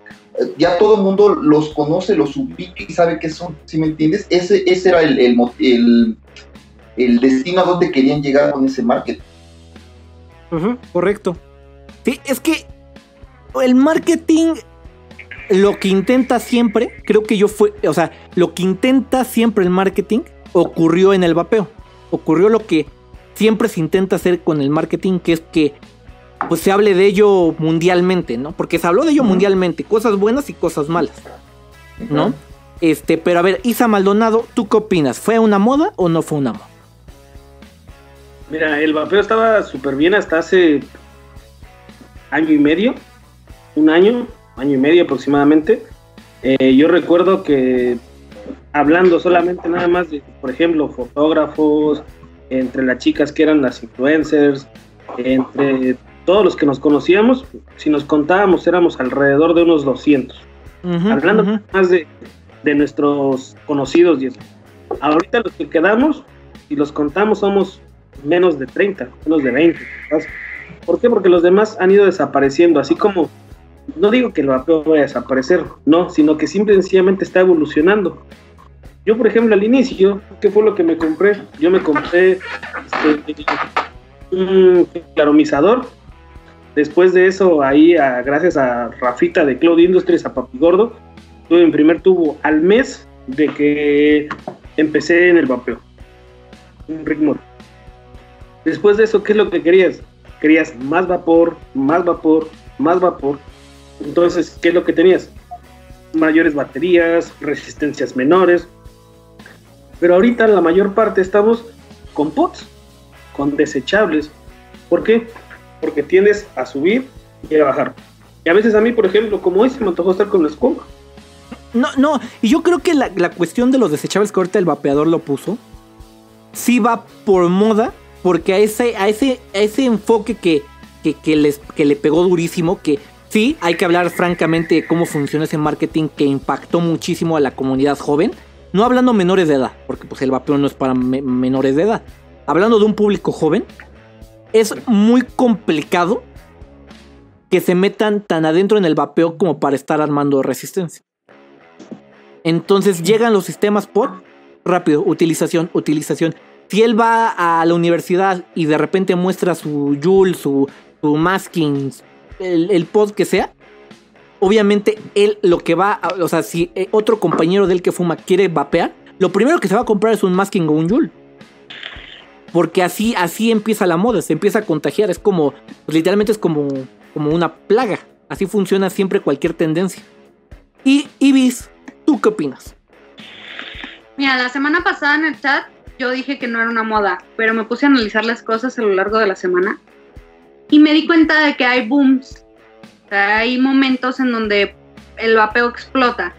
ya todo el mundo los conoce, los ubica y sabe qué son, si me entiendes? Ese, ese era el, el, el, destino a donde querían llegar con ese marketing. correcto. Sí, es que el marketing lo que intenta siempre, creo que yo fue, o sea, lo que intenta siempre el marketing ocurrió en el vapeo. Ocurrió lo que siempre se intenta hacer con el marketing, que es que pues se hable de ello mundialmente, ¿no? Porque se habló de ello mundialmente, cosas buenas y cosas malas, ¿no? Este, pero a ver, Isa Maldonado, ¿tú qué opinas? ¿Fue una moda o no fue una moda? Mira, el vapeo estaba súper bien hasta hace año y medio, un año, año y medio aproximadamente. Eh, yo recuerdo que hablando solamente nada más de, por ejemplo, fotógrafos, entre las chicas que eran las influencers, entre todos los que nos conocíamos, si nos contábamos éramos alrededor de unos 200. hablando más de, de, nuestros conocidos. Ahorita los que quedamos, y los contamos, somos menos de 30, menos de 20. ¿Por qué? Porque los demás han ido desapareciendo, así como no digo que el vapeo vaya a desaparecer, no, sino que simple y sencillamente está evolucionando. Yo, por ejemplo, al inicio, ¿qué fue lo que me compré? Yo me compré este, un claromizador. Después de eso, ahí, gracias a Rafita de Cloud Industries, a Papi Gordo, tuve mi primer tubo al mes de que empecé en el vapeo. Un ritmo. Después de eso, ¿qué es lo que querías? Querías más vapor, más vapor, más vapor. Entonces, ¿qué es lo que tenías? Mayores baterías, resistencias menores. Pero ahorita la mayor parte estamos con pots, con desechables. ¿Por qué? Porque tiendes a subir y a bajar. Y a veces a mí, por ejemplo, como hoy se me antojó estar con la escoba. No, no, y yo creo que la, cuestión de los desechables que ahorita el vapeador lo puso, sí va por moda, porque a ese, a ese, a ese enfoque que, que, les, que le pegó durísimo, que sí, hay que hablar francamente de cómo funciona ese marketing que impactó muchísimo a la comunidad joven. No hablando menores de edad, porque pues el vapeo no es para menores de edad. Hablando de un público joven, es muy complicado que se metan tan adentro en el vapeo como para estar armando resistencia. Entonces llegan los sistemas por rápido, utilización, utilización. Si él va a la universidad y de repente muestra su Joule, su, su el, pod que sea, obviamente él lo que va, o sea, si eh, otro compañero de él que fuma quiere vapear, lo primero que se va a comprar es un masking o un Joule. Porque así, así empieza la moda, se empieza a contagiar, es como, pues, literalmente es como, como una plaga. Así funciona siempre cualquier tendencia. Y Ibis, ¿tú qué opinas? Mira, la semana pasada en el chat yo dije que no era una moda, pero me puse a analizar las cosas a lo largo de la semana y me di cuenta de que hay booms, hay momentos en donde el vapeo explota.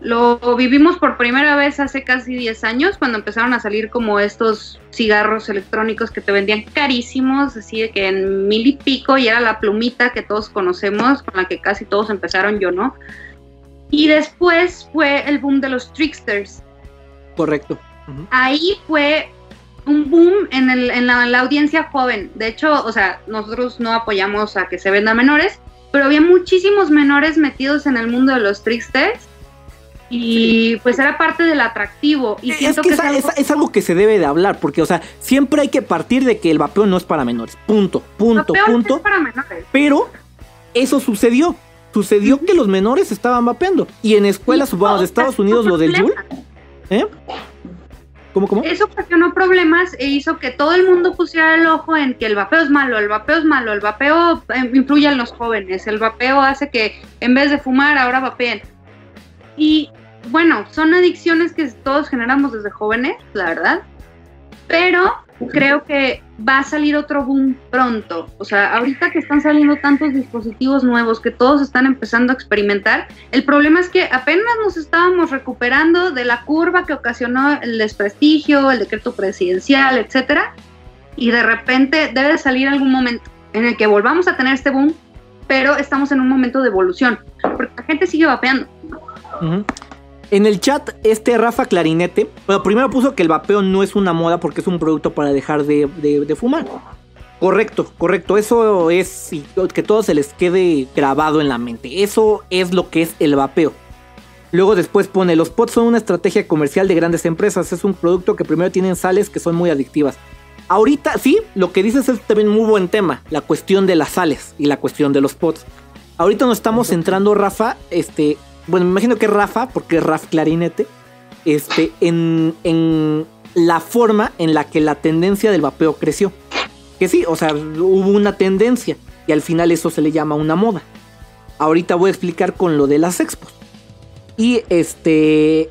Lo vivimos por primera vez hace casi 10 años cuando empezaron a salir como estos cigarros electrónicos que te vendían carísimos, así de que en mil y pico y era la plumita que todos conocemos, con la que casi todos empezaron, yo no. Y después fue el boom de los tricksters. Correcto. Ahí fue un boom en, el, en, la, audiencia joven. De hecho, o sea, nosotros no apoyamos a que se venda menores, pero había muchísimos menores metidos en el mundo de los tricksters. Y pues era parte del atractivo. Y es que, es, algo... que se debe de hablar, porque, o sea, siempre hay que partir de que el vapeo no es para menores. Punto, punto, punto. para menores. Pero eso sucedió. Sucedió que los menores estaban vapeando. Y en escuelas, supongo, de Estados Unidos, lo del Yul. ¿Eh? ¿Cómo? Eso ocasionó problemas e hizo que todo el mundo pusiera el ojo en que el vapeo es malo, el vapeo es malo, el vapeo eh, influye en los jóvenes, el vapeo hace que en vez de fumar ahora vapeen. Y bueno, son adicciones que todos generamos desde jóvenes, la verdad, pero creo que va a salir otro boom pronto. O sea, ahorita que están saliendo tantos dispositivos nuevos que todos están empezando a experimentar, el problema es que apenas nos estábamos recuperando de la curva que ocasionó el desprestigio, el decreto presidencial, etcétera, y de repente debe salir algún momento en el que volvamos a tener este boom, pero estamos en un momento de evolución, porque la gente sigue vapeando. En el chat, este Rafa Clarinete, bueno, primero puso que el vapeo no es una moda porque es un producto para dejar de, fumar. Correcto, correcto. Eso es que todo se les quede grabado en la mente. Eso es lo que es el vapeo. Luego después pone, los pots son una estrategia comercial de grandes empresas. Es un producto que primero tienen sales que son muy adictivas. Ahorita sí, lo que dices es también muy buen tema, la cuestión de las sales y la cuestión de los pots. Ahorita nos estamos centrando, Rafa, este, bueno, me imagino que Rafa, porque es Raf Clarinete, este, en, en la forma en la que la tendencia del vapeo creció. Que sí, o sea, hubo una tendencia y al final eso se le llama una moda. Ahorita voy a explicar con lo de las expos. Y este,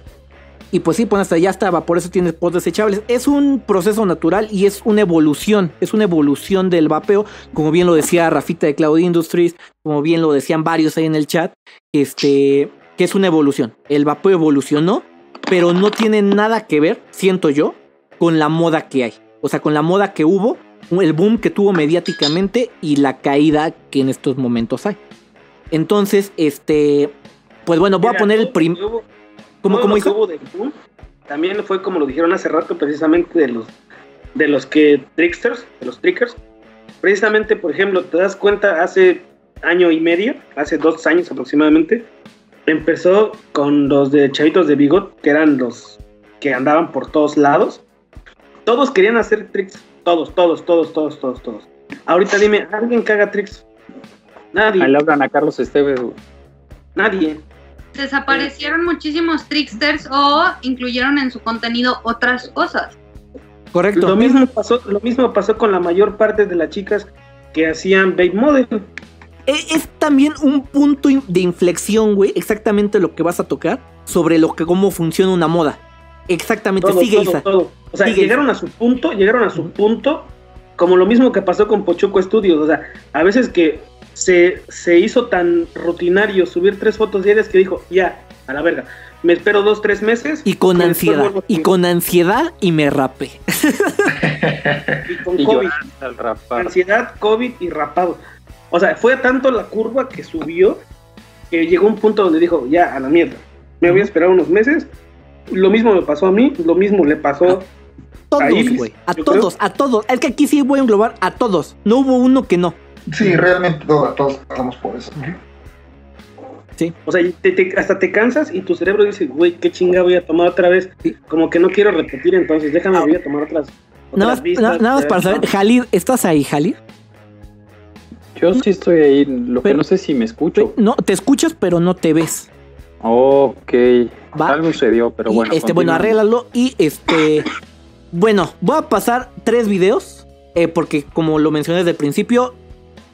y pues sí, pues hasta ya estaba, por eso tienes pods desechables. Es un proceso natural y es una evolución, es una evolución del vapeo, como bien lo decía Rafita de Cloud Industries, como bien lo decían varios ahí en el chat, este, que es una evolución. El vapeo evolucionó, pero no tiene nada que ver, siento yo, con la moda que hay. O sea, con la moda que hubo, el boom que tuvo mediáticamente y la caída que en estos momentos hay. Entonces, este, pues bueno, voy a poner el primer ¿Cómo, hizo? también fue como lo dijeron hace rato, precisamente de los de los que tricksters, de los trickers. Precisamente, por ejemplo, te das cuenta, hace año y medio, hace dos años aproximadamente, empezó con los de chavitos de bigot, que eran los que andaban por todos lados. Todos querían hacer tricks, Todos, todos, todos, todos, todos, todos. Ahorita dime, ¿alguien que haga tricks? Nadie. Ahí le hablan a Carlos Esteves. Nadie. Desaparecieron muchísimos tricksters o incluyeron en su contenido otras cosas. Correcto. Lo mismo pasó, lo mismo pasó con la mayor parte de las chicas que hacían Babe Model. E- Es también un punto de inflexión, güey. Exactamente lo que vas a tocar sobre lo que cómo funciona una moda. Exactamente. Todo, Sigue todo, Isa. todo. O sea, Sigue, llegaron a su punto, llegaron a su punto, como lo mismo que pasó con Pochoco Studios. O sea, a veces que se, se hizo tan rutinario subir tres fotos diarias que dijo, ya, a la verga. Me espero dos, tres meses. Y con ansiedad. Y subir". con ansiedad y me rapé. Y con Y COVID. al. Ansiedad, COVID y rapado. O sea, fue tanto la curva que subió que llegó un punto donde dijo, ya, a la mierda. Me voy a esperar unos meses. Lo mismo me pasó a mí, lo mismo le pasó. Todos, Iris, güey. A todos, a todos. Es que aquí sí voy a englobar a todos. No hubo uno que no. Sí, realmente todo- todos pasamos por eso. O sea, y te- te- hasta te cansas y tu cerebro dice, güey, qué chinga voy a tomar otra vez. Sí. Como que no quiero repetir, entonces déjame, voy a tomar otras. Nada otras más, vistas, na- nada más a para saber. Jalid, ¿estás ahí, Jalid? Yo sí estoy ahí. Lo que no sé si me escucho. No, te escuchas, pero no te ves. Ok. Va. Algo sucedió, pero Y, bueno. este, bueno, arréglalo. Y este. Bueno, voy a pasar tres videos. eh, porque, como lo mencioné desde el principio,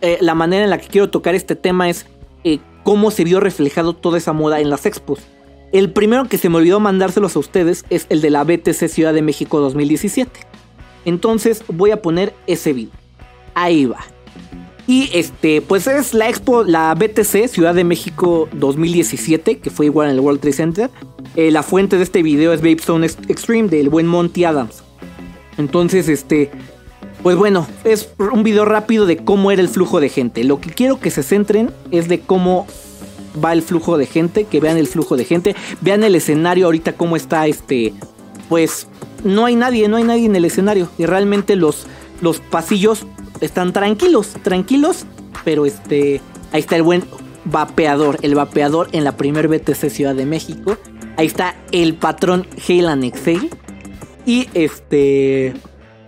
eh, la manera en la que quiero tocar este tema es eh, cómo se vio reflejado toda esa moda en las expos. El primero que se me olvidó mandárselos a ustedes es el de la BTC Ciudad de México 2017. Entonces voy a poner ese video. Ahí va. Y este, pues es la expo, la BTC Ciudad de México 2017, que fue igual en el World Trade Center. Eh, la fuente de este video es Babe Zone Ex- Extreme del buen Monty Adams. Entonces, este, pues bueno, es un video rápido de cómo era el flujo de gente. Lo que quiero que se centren es de cómo va el flujo de gente, que vean el flujo de gente, vean el escenario ahorita cómo está este, pues no hay nadie, no hay nadie en el escenario y realmente los los pasillos están tranquilos, tranquilos, pero este ahí está el buen vapeador, el vapeador en la primer BTC Ciudad de México. Ahí está el patrón Heylan Excel y este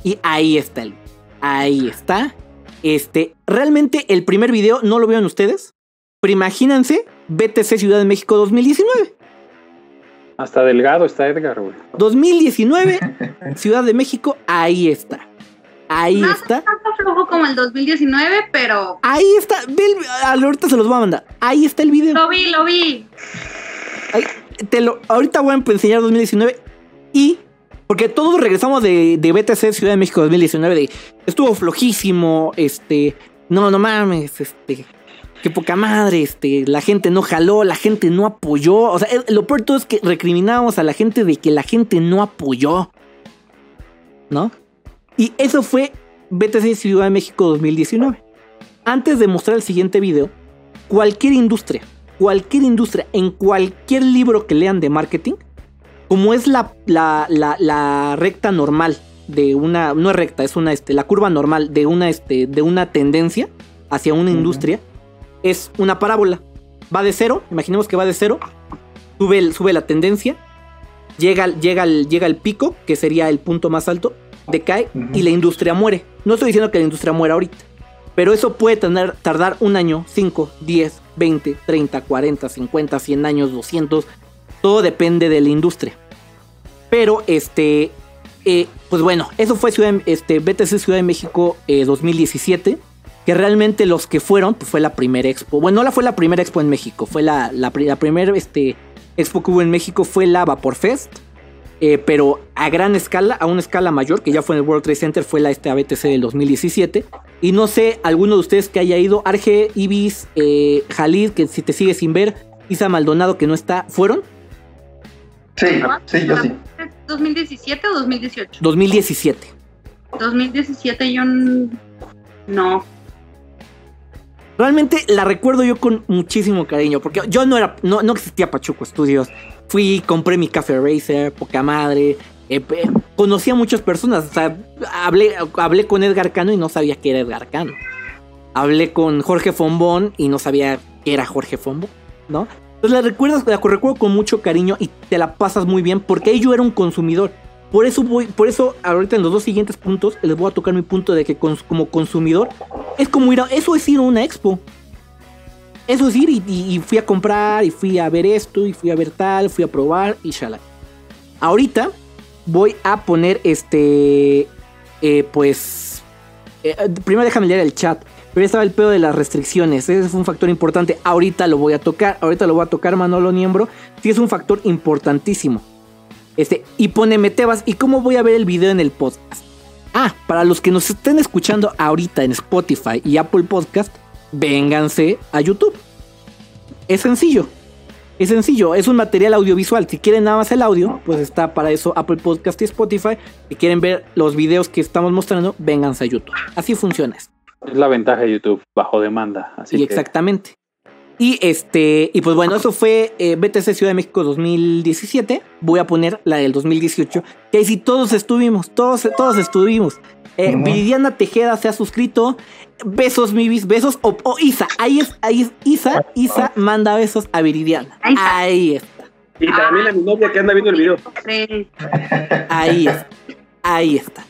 y ahí está el ahí está. Este, realmente el primer video no lo vieron ustedes, pero imagínense BTC Ciudad de México 2019. Hasta delgado está Edgar, güey. 2019, Ciudad de México, ahí está. Ahí no está. tanto flujo como el 2019, pero Ahí está. Ve el- ah, ahorita se los voy a mandar. Ahí está el video. lo vi, lo vi. Ahí- te lo, ahorita voy a enseñar 2019 y porque todos regresamos de, de BTC Ciudad de México 2019 de estuvo flojísimo, este, no, no mames, este, qué poca madre, este, la gente no jaló, la gente no apoyó, o sea, lo peor de todo es que recriminábamos a la gente de que la gente no apoyó, ¿no? Y eso fue BTC Ciudad de México 2019. Antes de mostrar el siguiente video, cualquier industria, cualquier industria, en cualquier libro que lean de marketing, como es la, la, la, la recta normal de una, no es recta, es una, este, la curva normal de una, este, de una tendencia hacia una industria, es una parábola. Va de cero, imaginemos que va de cero, sube, el- sube la tendencia, llega, llega, llega el pico, que sería el punto más alto, decae Ujú. y la industria muere. No estoy diciendo que la industria muera ahorita, pero eso puede tener, tardar un año, 5, 10, 20, 30, 40, 50, 100 años, 200. Todo depende de la industria. Pero este, eh, pues bueno, eso fue Ciudad, este, BTC Ciudad de México eh, 2017. Que realmente los que fueron, pues fue la primera expo. Bueno, no la fue la primera expo en México. Fue la, la, la primera este, expo que hubo en México fue la Vapor Fest. Eh, pero a gran escala, a una escala mayor, que ya fue en el World Trade Center, fue la este ABTC del 2017. Y no sé, alguno de ustedes que haya ido, Arge, Ibis, eh, Jalid, que si te sigue sin ver, Isa Maldonado, que no está, ¿fueron? Sí, sí, yo sí. ¿2017 o 2018? 2017. 2017 yo no. Realmente la recuerdo yo con muchísimo cariño, porque yo no era, no, no existía Pachuco Studios. Fui, compré mi Café Racer, poca madre. eh, pe- conocí a muchas personas. O sea, hablé, hablé con Edgar Cano y no sabía que era Edgar Cano. Hablé con Jorge Fombón y no sabía que era Jorge Fombón, ¿no? Entonces la recuerdas, la recuerdo con mucho cariño y te la pasas muy bien porque ahí yo era un consumidor. Por eso voy, por eso ahorita en los dos siguientes puntos les voy a tocar mi punto de que como consumidor es como ir a, eso es ir a una expo. Eso es ir y, fui a comprar y fui a ver esto y fui a ver tal, fui a probar y shala. Ahorita voy a poner este, eh, pues, eh, primero déjame leer el chat. Pero estaba el pedo de las restricciones. Ese fue un factor importante. Ahorita lo voy a tocar. Ahorita lo voy a tocar, Manolo Niembro. Sí, es un factor importantísimo. Este, y pone Metebas. ¿Y cómo voy a ver el video en el podcast? Ah, para los que nos estén escuchando ahorita en Spotify y Apple Podcast, vénganse a YouTube. Es sencillo. Es sencillo, es un material audiovisual. Si quieren nada más el audio, pues está para eso Apple Podcast y Spotify. Si quieren ver los videos que estamos mostrando, vénganse a YouTube. Así funciona esto. Es la ventaja de YouTube, bajo demanda. Así y exactamente. Y este, y pues bueno, eso fue eh, BTC Ciudad de México 2017. Voy a poner la del 2018, que ahí sí todos estuvimos, todos, todos estuvimos. Eh, Viridiana Tejeda se ha suscrito. Besos, Mivis, besos. O, Isa, ahí es, ahí es Isa. Isa manda besos a Viridiana. Ahí está. Y también a mi novia que anda viendo el video. Ahí está. Ahí está.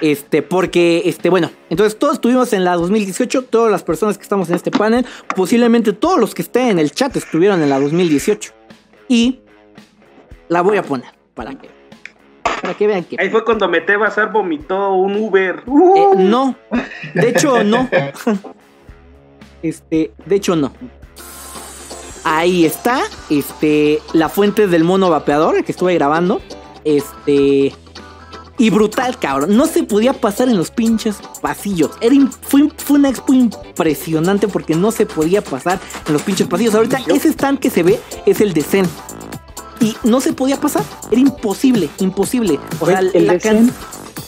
Este, porque, este, bueno, entonces todos estuvimos en la 2018, todas las personas que estamos en este panel, posiblemente todos los que estén en el chat estuvieron en la 2018. Y la voy a poner para que, para que vean que. Ahí fue cuando Mete Bazar vomitó un Uber. Eh, no, de hecho no. Este, de hecho no. Ahí está, este, la fuente del mono vapeador que estuve grabando. Este, y brutal, cabrón. No se podía pasar en los pinches pasillos. Era fue, fue, una expo impresionante porque no se podía pasar en los pinches pasillos. Ahorita ese stand que se ve es el de Zen. Y no se podía pasar. Era imposible, imposible. O sea, el, de Zen,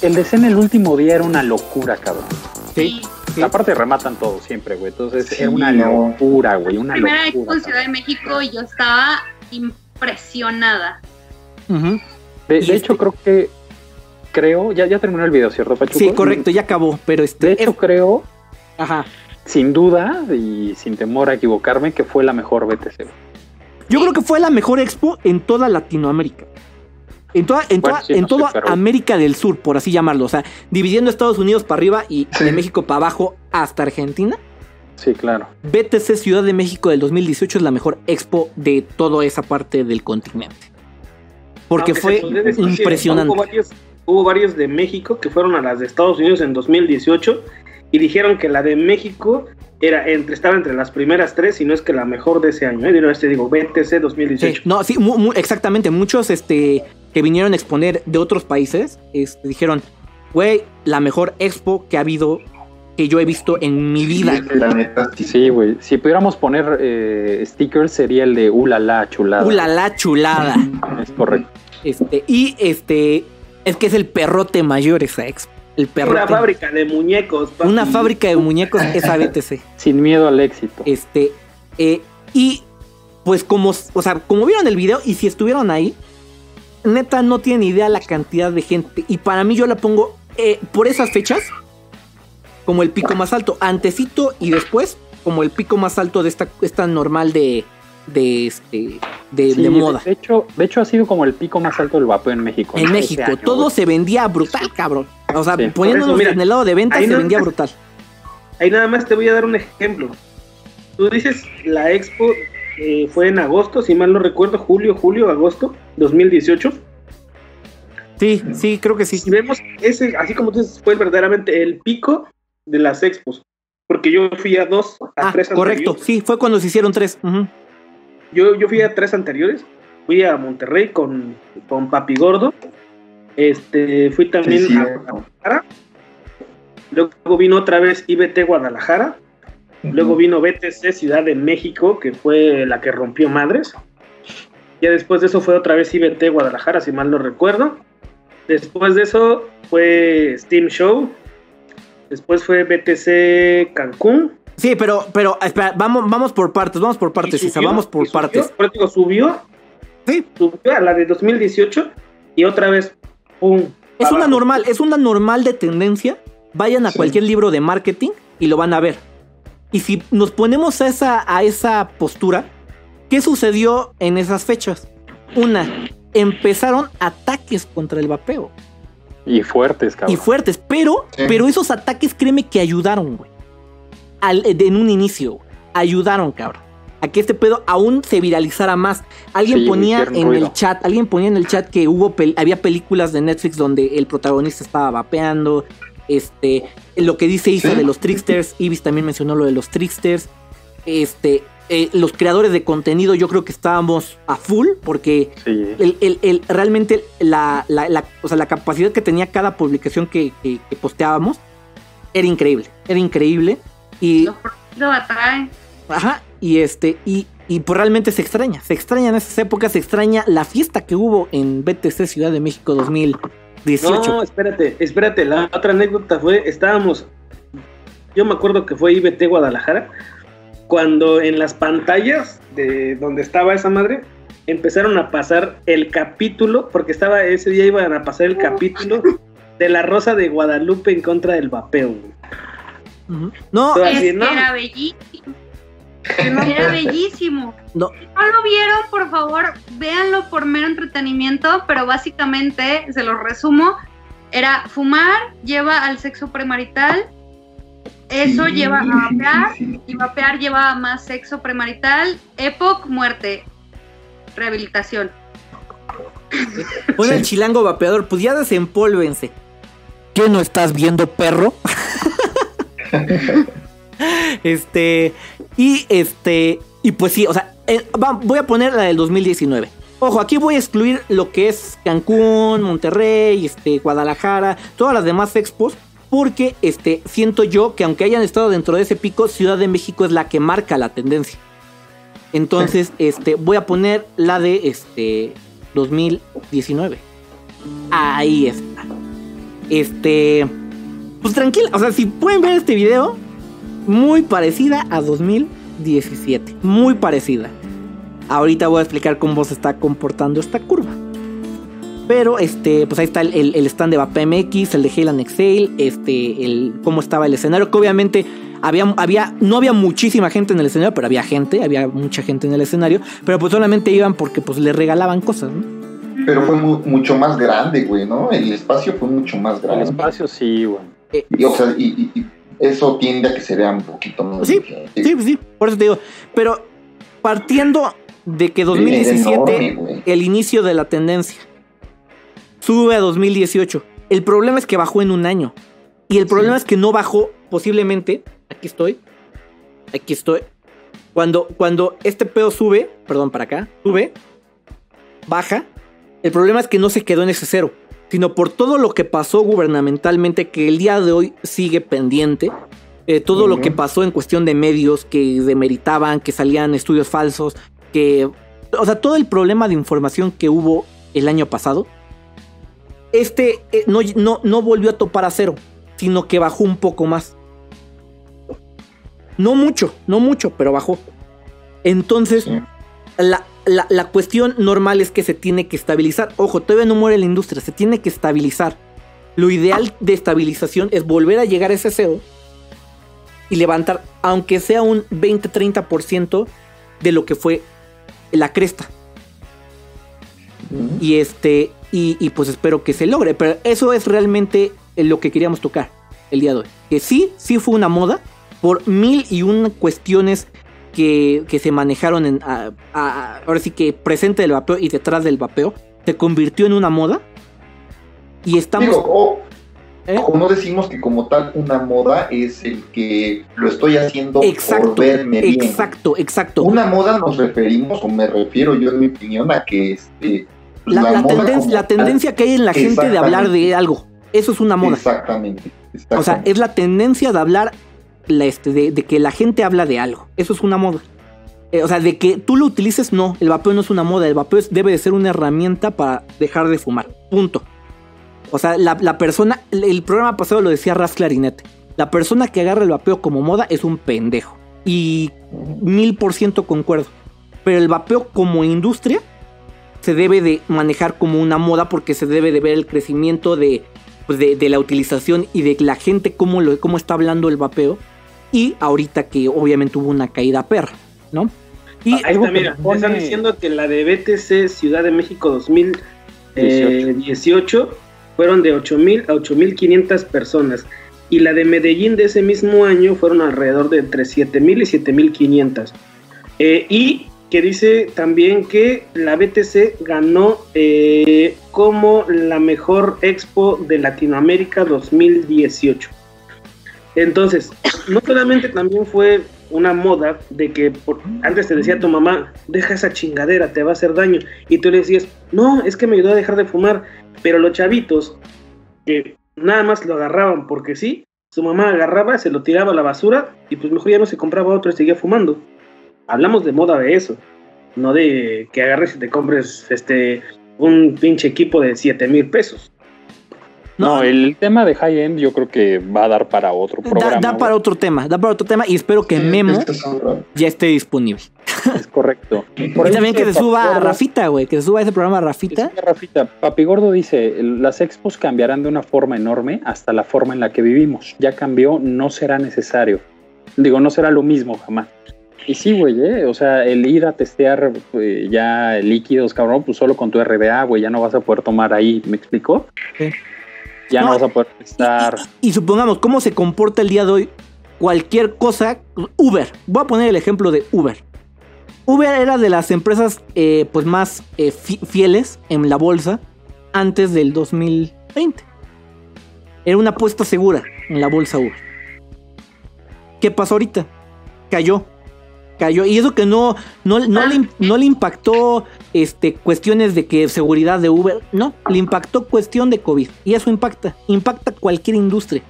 el Zen el último día era una locura, cabrón. Sí. Aparte rematan todo siempre, güey. Entonces era una locura, güey. Una primera expo en Ciudad de México y yo estaba impresionada. de, hecho, este creo que creo, ya, ya terminó el video, ¿cierto, Pachuco? Sí, correcto, ya acabó, pero este... De hecho, creo, ajá, sin duda y sin temor a equivocarme, que fue la mejor BTC. Yo creo que fue la mejor expo en toda Latinoamérica. En toda, en toda, en toda América del Sur, por así llamarlo. O sea, dividiendo Estados Unidos para arriba y de México para abajo hasta Argentina. Sí, claro. BTC Ciudad de México del 2018 es la mejor expo de toda esa parte del continente. Porque fue impresionante hubo varios de México que fueron a las de Estados Unidos en 2018 y dijeron que la de México era entre, estaba entre las primeras tres y no es que la mejor de ese año. ¿eh? De este digo, BTC 2018. no, sí, exactamente. Muchos este, que vinieron a exponer de otros países este, dijeron, güey, la mejor expo que ha habido que yo he visto en mi vida. Sí, güey. Si pudiéramos poner eh, stickers sería el de Ulala chulada. Ulala chulada. Es correcto. Este, y este, es que es el perrote mayor esa expo. El perrote. Una fábrica de muñecos. Una fábrica de muñecos esa BTC. Sin miedo al éxito. Este. Eh, y pues como, o sea, como vieron el video y si estuvieron ahí, neta no tienen idea la cantidad de gente. Y para mí yo la pongo eh, por esas fechas como el pico más alto. Antecito y después como el pico más alto de esta, esta normal de, de este de, moda. De hecho, de hecho ha sido como el pico más alto del vapeo en México. En México, todo se vendía brutal, cabrón. O sea, poniéndonos en el lado de venta se vendía brutal. Ahí nada más te voy a dar un ejemplo. Tú dices la expo eh, fue en agosto, si mal no recuerdo, julio, julio, agosto 2018. Sí, sí, creo que sí. Si vemos ese, así como tú dices, fue verdaderamente el pico de las expos. Porque yo fui a dos, a ah, tres Correcto, sí, fue cuando se hicieron tres. Yo, yo fui a tres anteriores. Fui a Monterrey con, con Papi Gordo. Este, fui también a Guadalajara. Luego vino otra vez IBT Guadalajara. Luego vino BTC Ciudad de México, que fue la que rompió madres. Ya después de eso fue otra vez IBT Guadalajara, si mal no recuerdo. Después de eso fue Steam Show. Después fue BTC Cancún. Sí, pero, pero, espera, vamos, vamos por partes, vamos por partes, Isa, vamos por partes. Subió, subió, sí. subió a la de 2018 y otra vez, ¡pum! Es una normal, es una normal de tendencia. Vayan a cualquier libro de marketing y lo van a ver. Y si nos ponemos a esa, a esa postura, ¿qué sucedió en esas fechas? Una, empezaron ataques contra el vapeo. Y fuertes, cabrón. Y fuertes, pero, Sí. pero esos ataques, créeme que ayudaron, güey. Al- en un inicio, ayudaron, cabrón. A que este pedo aún se viralizara más. Alguien Sí, ponía en ruido. el chat, alguien ponía en el chat que hubo pel- había películas de Netflix donde el protagonista estaba vapeando. Este, lo que dice Isa Sí. de los tricksters, Ibis también mencionó lo de los tricksters. Este, eh, los creadores de contenido, yo creo que estábamos a full porque Sí. el, el- el- realmente la, la- la- o sea, la capacidad que tenía cada publicación que, que- que posteábamos era increíble. Era increíble. Y, Lo prohibido atrae. ajá, y este, y, y pues realmente se extraña. Se extraña en esas épocas, se extraña la fiesta que hubo en BTC Ciudad de México 2018. No, espérate, espérate. La otra anécdota fue, estábamos, yo me acuerdo que fue IBT Guadalajara, cuando en las pantallas de donde estaba esa madre, empezaron a pasar el capítulo, porque estaba ese día iban a pasar el capítulo de la Rosa de Guadalupe en contra del vapeo. güey. No, Todo Es así, que ¿no? era bellísimo. Era bellísimo. no. Si no lo vieron, por favor, véanlo por mero entretenimiento, pero básicamente, se los resumo, era fumar, lleva al sexo premarital, eso Sí, lleva a vapear, sí, sí. y vapear lleva a más sexo premarital, epoch, muerte, rehabilitación. Pon el chilango vapeador, pues ya desempólvense. ¿Qué no estás viendo, perro? este, y este, y pues sí, o sea, eh, va- voy a poner la del 2019. Ojo, aquí voy a excluir lo que es Cancún, Monterrey, este, Guadalajara, todas las demás expos, porque este, siento yo que aunque hayan estado dentro de ese pico, Ciudad de México es la que marca la tendencia. Entonces, este, voy a poner la de este 2019. Ahí está. Este, pues tranquila, o sea, si pueden ver este video, muy parecida a 2017, muy parecida. Ahorita voy a explicar cómo se está comportando esta curva. Pero este, pues ahí está el, el- el stand de VapeMX, el de Hale and Exhale, este, el cómo estaba el escenario, que obviamente había, había, no había muchísima gente en el escenario, pero había gente, había mucha gente en el escenario, pero pues solamente iban porque pues le regalaban cosas, ¿no? Pero fue mu- mucho más grande, güey, ¿no? El espacio fue mucho más El grande. espacio sí, güey. Eh, Y, o sea, y, y- y eso tiende a que se vea un poquito más. Sí. Sí, pues sí, por eso te digo. Pero partiendo de que 2017, enorme, güey. el inicio de la tendencia, sube a 2018. El problema es que bajó en un año. Y el problema es que no bajó posiblemente. Aquí estoy. Aquí estoy. Cuando, cuando este pedo sube, perdón, para acá, sube, baja. El problema es que no se quedó en ese cero, sino por todo lo que pasó gubernamentalmente, que el día de hoy sigue pendiente. eh, todo lo que pasó en cuestión de medios que demeritaban, que salían estudios falsos, que. O sea, todo el problema de información que hubo el año pasado. Este eh, no, no, no volvió a topar a cero, sino que bajó un poco más. No mucho, no mucho, pero bajó. Entonces, Sí. la, la- la cuestión normal es que se tiene que estabilizar. Ojo, todavía no muere la industria, se tiene que estabilizar. Lo ideal de estabilización es volver a llegar a ese cero y levantar, aunque sea un 20-30% de lo que fue la cresta. Y este, y, y pues espero que se logre. Pero eso es realmente lo que queríamos tocar el día de hoy. Que sí, sí fue una moda por mil y una cuestiones que, que se manejaron en. a- a- ahora sí que presente del vapeo y detrás del vapeo. Se convirtió en una moda. Y estamos. Digo, o, ¿eh? o no decimos que como tal una moda es el que lo estoy haciendo Exacto, por verme bien. exacto, exacto. Una moda nos referimos, o me refiero yo en mi opinión, a que este, La, tendencia que hay en la gente de hablar de Exactamente. algo. Eso es una moda. Exactamente. O sea, exactamente. es la tendencia de hablar, la, este, de, de que la gente habla de algo. Eso es una moda. Eh, o sea, de que tú lo utilices, no. El vapeo no es una moda. El vapeo debe de ser una herramienta para dejar de fumar. Punto. O sea, la, la persona, el, programa pasado lo decía Raz Clarinete. La persona que agarra el vapeo como moda es un pendejo. Y mil por ciento concuerdo. Pero el vapeo como industria se debe de manejar como una moda porque se debe de ver el crecimiento de, pues, de, de la utilización y de la gente cómo, lo, cómo está hablando el vapeo. Y ahorita que obviamente hubo una caída perra, ¿no? Y Ahí está, mira, están diciendo que la de BTC Ciudad de México 2018 fueron de 8.000 a 8.500 personas. Y la de Medellín de ese mismo año fueron alrededor de entre 7.000 y 7.500. Eh, y que dice también que la BTC ganó eh, como la mejor expo de Latinoamérica 2018. Entonces, no solamente también fue una moda de que antes te decía tu mamá, deja esa chingadera, te va a hacer daño. Y tú le decías, no, es que me ayudó a dejar de fumar. Pero los chavitos, que nada más lo agarraban porque sí, su mamá agarraba, se lo tiraba a la basura y pues mejor ya no se compraba otro y seguía fumando. Hablamos de moda de eso, no de que agarres y te compres este un pinche equipo de 7 mil pesos. No, el tema de high end yo creo que va a dar para otro programa. Da, para otro tema, da para otro tema y espero que Memo ya esté disponible. Es correcto. y también que se suba a Rafita, güey, que se suba ese programa a Rafita. Rafita, Papi Gordo dice, las expos cambiarán de una forma enorme hasta la forma en la que vivimos. Ya cambió, no será necesario. Digo, no será lo mismo jamás. Y sí, güey, ¿eh? o sea, el ir a testear eh, ya líquidos, cabrón, pues solo con tu RBA, güey, ya no vas a poder tomar ahí, ¿me explicó? Sí. Ya no, vas a poder estar. Y, supongamos, ¿cómo se comporta el día de hoy cualquier cosa? Uber. Voy a poner el ejemplo de Uber. Uber era de las empresas eh, pues más eh, fieles en la bolsa antes del 2020. Era una apuesta segura en la bolsa Uber. ¿Qué pasó ahorita? Cayó cayó. Y eso que no, no, no, le, no le impactó este, cuestiones de que seguridad de Uber, no, le impactó cuestión de COVID. Y eso impacta, impacta cualquier industria.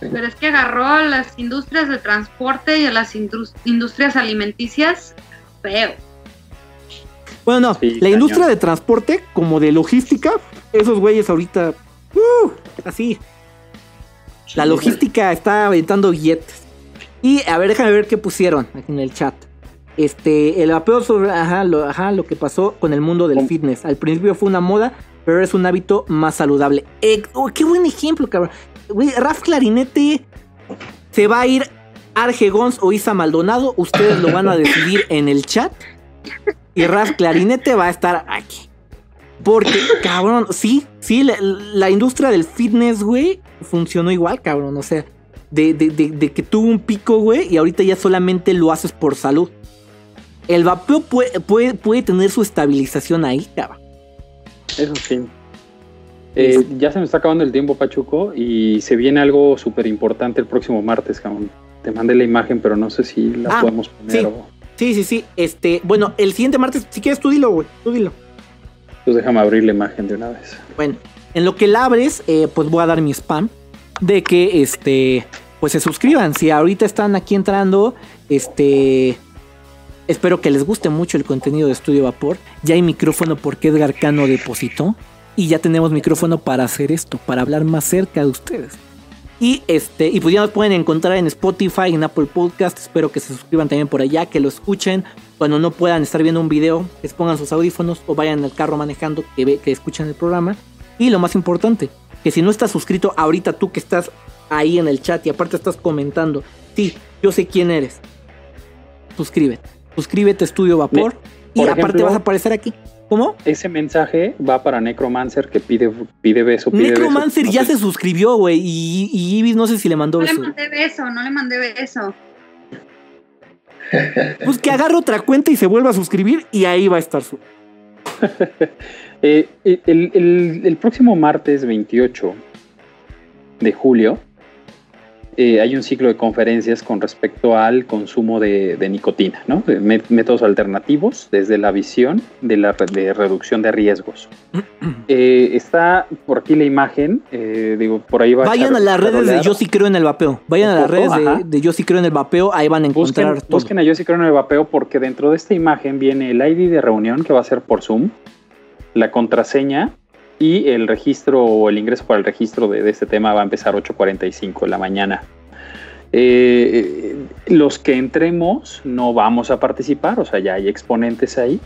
Pero es que agarró a las industrias de transporte y a las industrias alimenticias feo. Bueno, no, la industria de transporte como de logística, esos güeyes ahorita, uh, así. La logística está aventando billetes. Y a ver, déjame ver qué pusieron aquí en el chat. Este, el vapeo sobre ajá, lo, ajá, lo que pasó con el mundo del fitness. Al principio fue una moda, pero es un hábito más saludable. Eh, oh, qué buen ejemplo, cabrón. Raf Clarinete se va a ir Arge Gons o Isa Maldonado. Ustedes lo van a decidir en el chat. Y Raf Clarinete va a estar aquí. Porque, cabrón, sí, sí, la, la industria del fitness, güey, funcionó igual, cabrón. O sea, de, que tuvo un pico, güey, y ahorita ya solamente lo haces por salud. El vapeo puede, puede, tener su estabilización ahí, cabrón. Eso sí. Eh, ya se me está acabando el tiempo, Pachuco, y se viene algo súper importante el próximo martes, cabrón. Te mandé la imagen, pero no sé si la ah, podemos poner. Sí. sí, sí, sí. Este, bueno, el siguiente martes, si quieres, tú dilo, güey. Tú dilo. Pues déjame abrir la imagen de una vez. Bueno, en lo que la abres, eh, pues voy a dar mi spam de que este pues se suscriban. Si ahorita están aquí entrando, este espero que les guste mucho el contenido de Estudio Vapor. Ya hay micrófono porque Edgar Cano depositó y ya tenemos micrófono para hacer esto, para hablar más cerca de ustedes. Y este, y pues ya nos pueden encontrar en Spotify, en Apple Podcast. Espero que se suscriban también por allá, que lo escuchen. Cuando no puedan estar viendo un video, les pongan sus audífonos o vayan al carro manejando que, ve, que escuchen el programa. Y lo más importante, que si no estás suscrito ahorita tú que estás ahí en el chat y aparte estás comentando, sí, yo sé quién eres. Suscríbete. Suscríbete Estudio Vapor y aparte vas a aparecer aquí. ¿Cómo? Ese mensaje va para Necromancer que pide, pide beso. Pide Necromancer ya se suscribió, güey. Y, y, Ibis no sé si le mandó beso. No le mandé beso, no le mandé beso. Pues que agarre otra cuenta y se vuelva a suscribir y ahí va a estar su. Eh, el, próximo martes 28 de julio eh, hay un ciclo de conferencias con respecto al consumo de, nicotina, ¿no? métodos alternativos desde la visión de la de reducción de riesgos. Eh, está por aquí la imagen, digo, por ahí va Vayan a, las redes de Yo sí creo en el vapeo. Vayan a las redes de, Yo sí creo en el vapeo, ahí van a encontrar busquen, Busquen a Yo sí creo en el vapeo porque dentro de esta imagen viene el ID de reunión que va a ser por Zoom la contraseña y el registro o el ingreso para el registro de, este tema va a empezar 8.45 de la mañana. Eh, los que entremos no vamos a participar, o sea, ya hay exponentes ahí.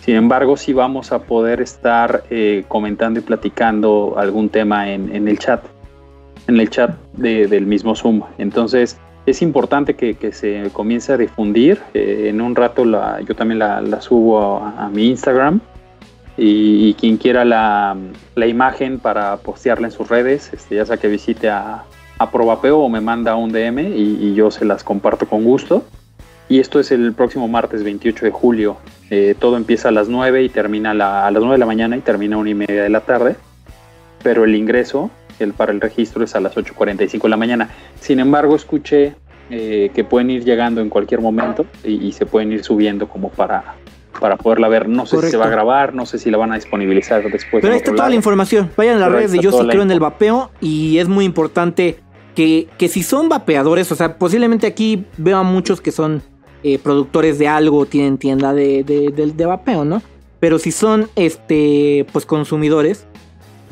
Sin embargo, sí vamos a poder estar eh, comentando y platicando algún tema en, el chat, en el chat del mismo Zoom. Entonces, es importante que, se comience a difundir. Eh, en un rato la, yo también la, subo a, mi Instagram y, quien quiera la, imagen para postearla en sus redes, este, ya sea que visite a, a Probapeo o me manda un DM y, yo se las comparto con gusto. Y esto es el próximo martes 28 de julio. Eh, todo empieza a las 9 y termina a las 9 de la mañana y termina a 1 y media de la tarde. Pero el ingreso el para el registro es a las 8.45 de la mañana. Sin embargo, escuché eh, que pueden ir llegando en cualquier momento y, se pueden ir subiendo como para, para poderla ver. No sé si se va a grabar, no sé si la van a disponibilizar después. Pero ahí está toda la información. Vayan a las redes de Yo sí creo en el vapeo y es muy importante que, que si son vapeadores, o sea, posiblemente aquí veo a muchos que son eh, productores de algo, tienen tienda de, de, de, vapeo, ¿no? Pero si son este, pues consumidores,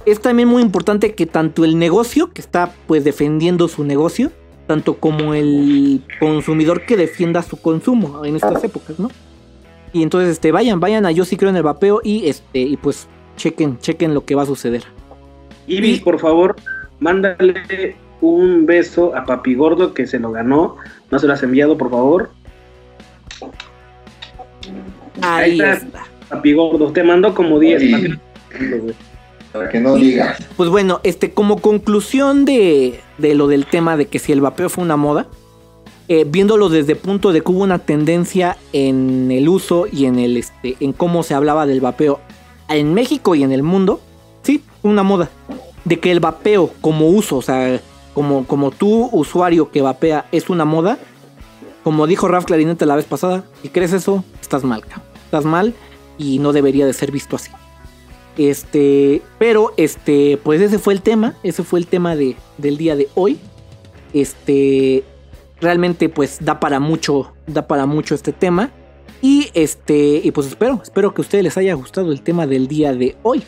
es también muy importante que tanto el negocio, que está pues defendiendo su negocio, tanto como el consumidor que defienda su consumo en estas épocas, ¿no? Y entonces este vayan, vayan a yo sí creo en el vapeo y este y pues chequen, chequen lo que va a suceder. Ibis, por favor, mándale un beso a Papi Gordo que se lo ganó. No se lo has enviado, por favor. Ahí, está. Papi Gordo, te mando como 10. Para que no digas. Pues bueno, este, como conclusión de, de lo del tema de que si el vapeo fue una moda, eh, viéndolo desde el punto de que hubo una tendencia en el uso y en el este, en cómo se hablaba del vapeo en México y en el mundo, sí, una moda. De que el vapeo como uso, o sea, como, como tú, usuario que vapea, es una moda. Como dijo Raf Clarinete la vez pasada, si crees eso, estás mal, estás mal y no debería de ser visto así. Este, pero este, pues ese fue el tema, ese fue el tema de, del día de hoy. Este, realmente pues da para mucho, da para mucho este tema. Y este, y pues espero, espero que a ustedes les haya gustado el tema del día de hoy.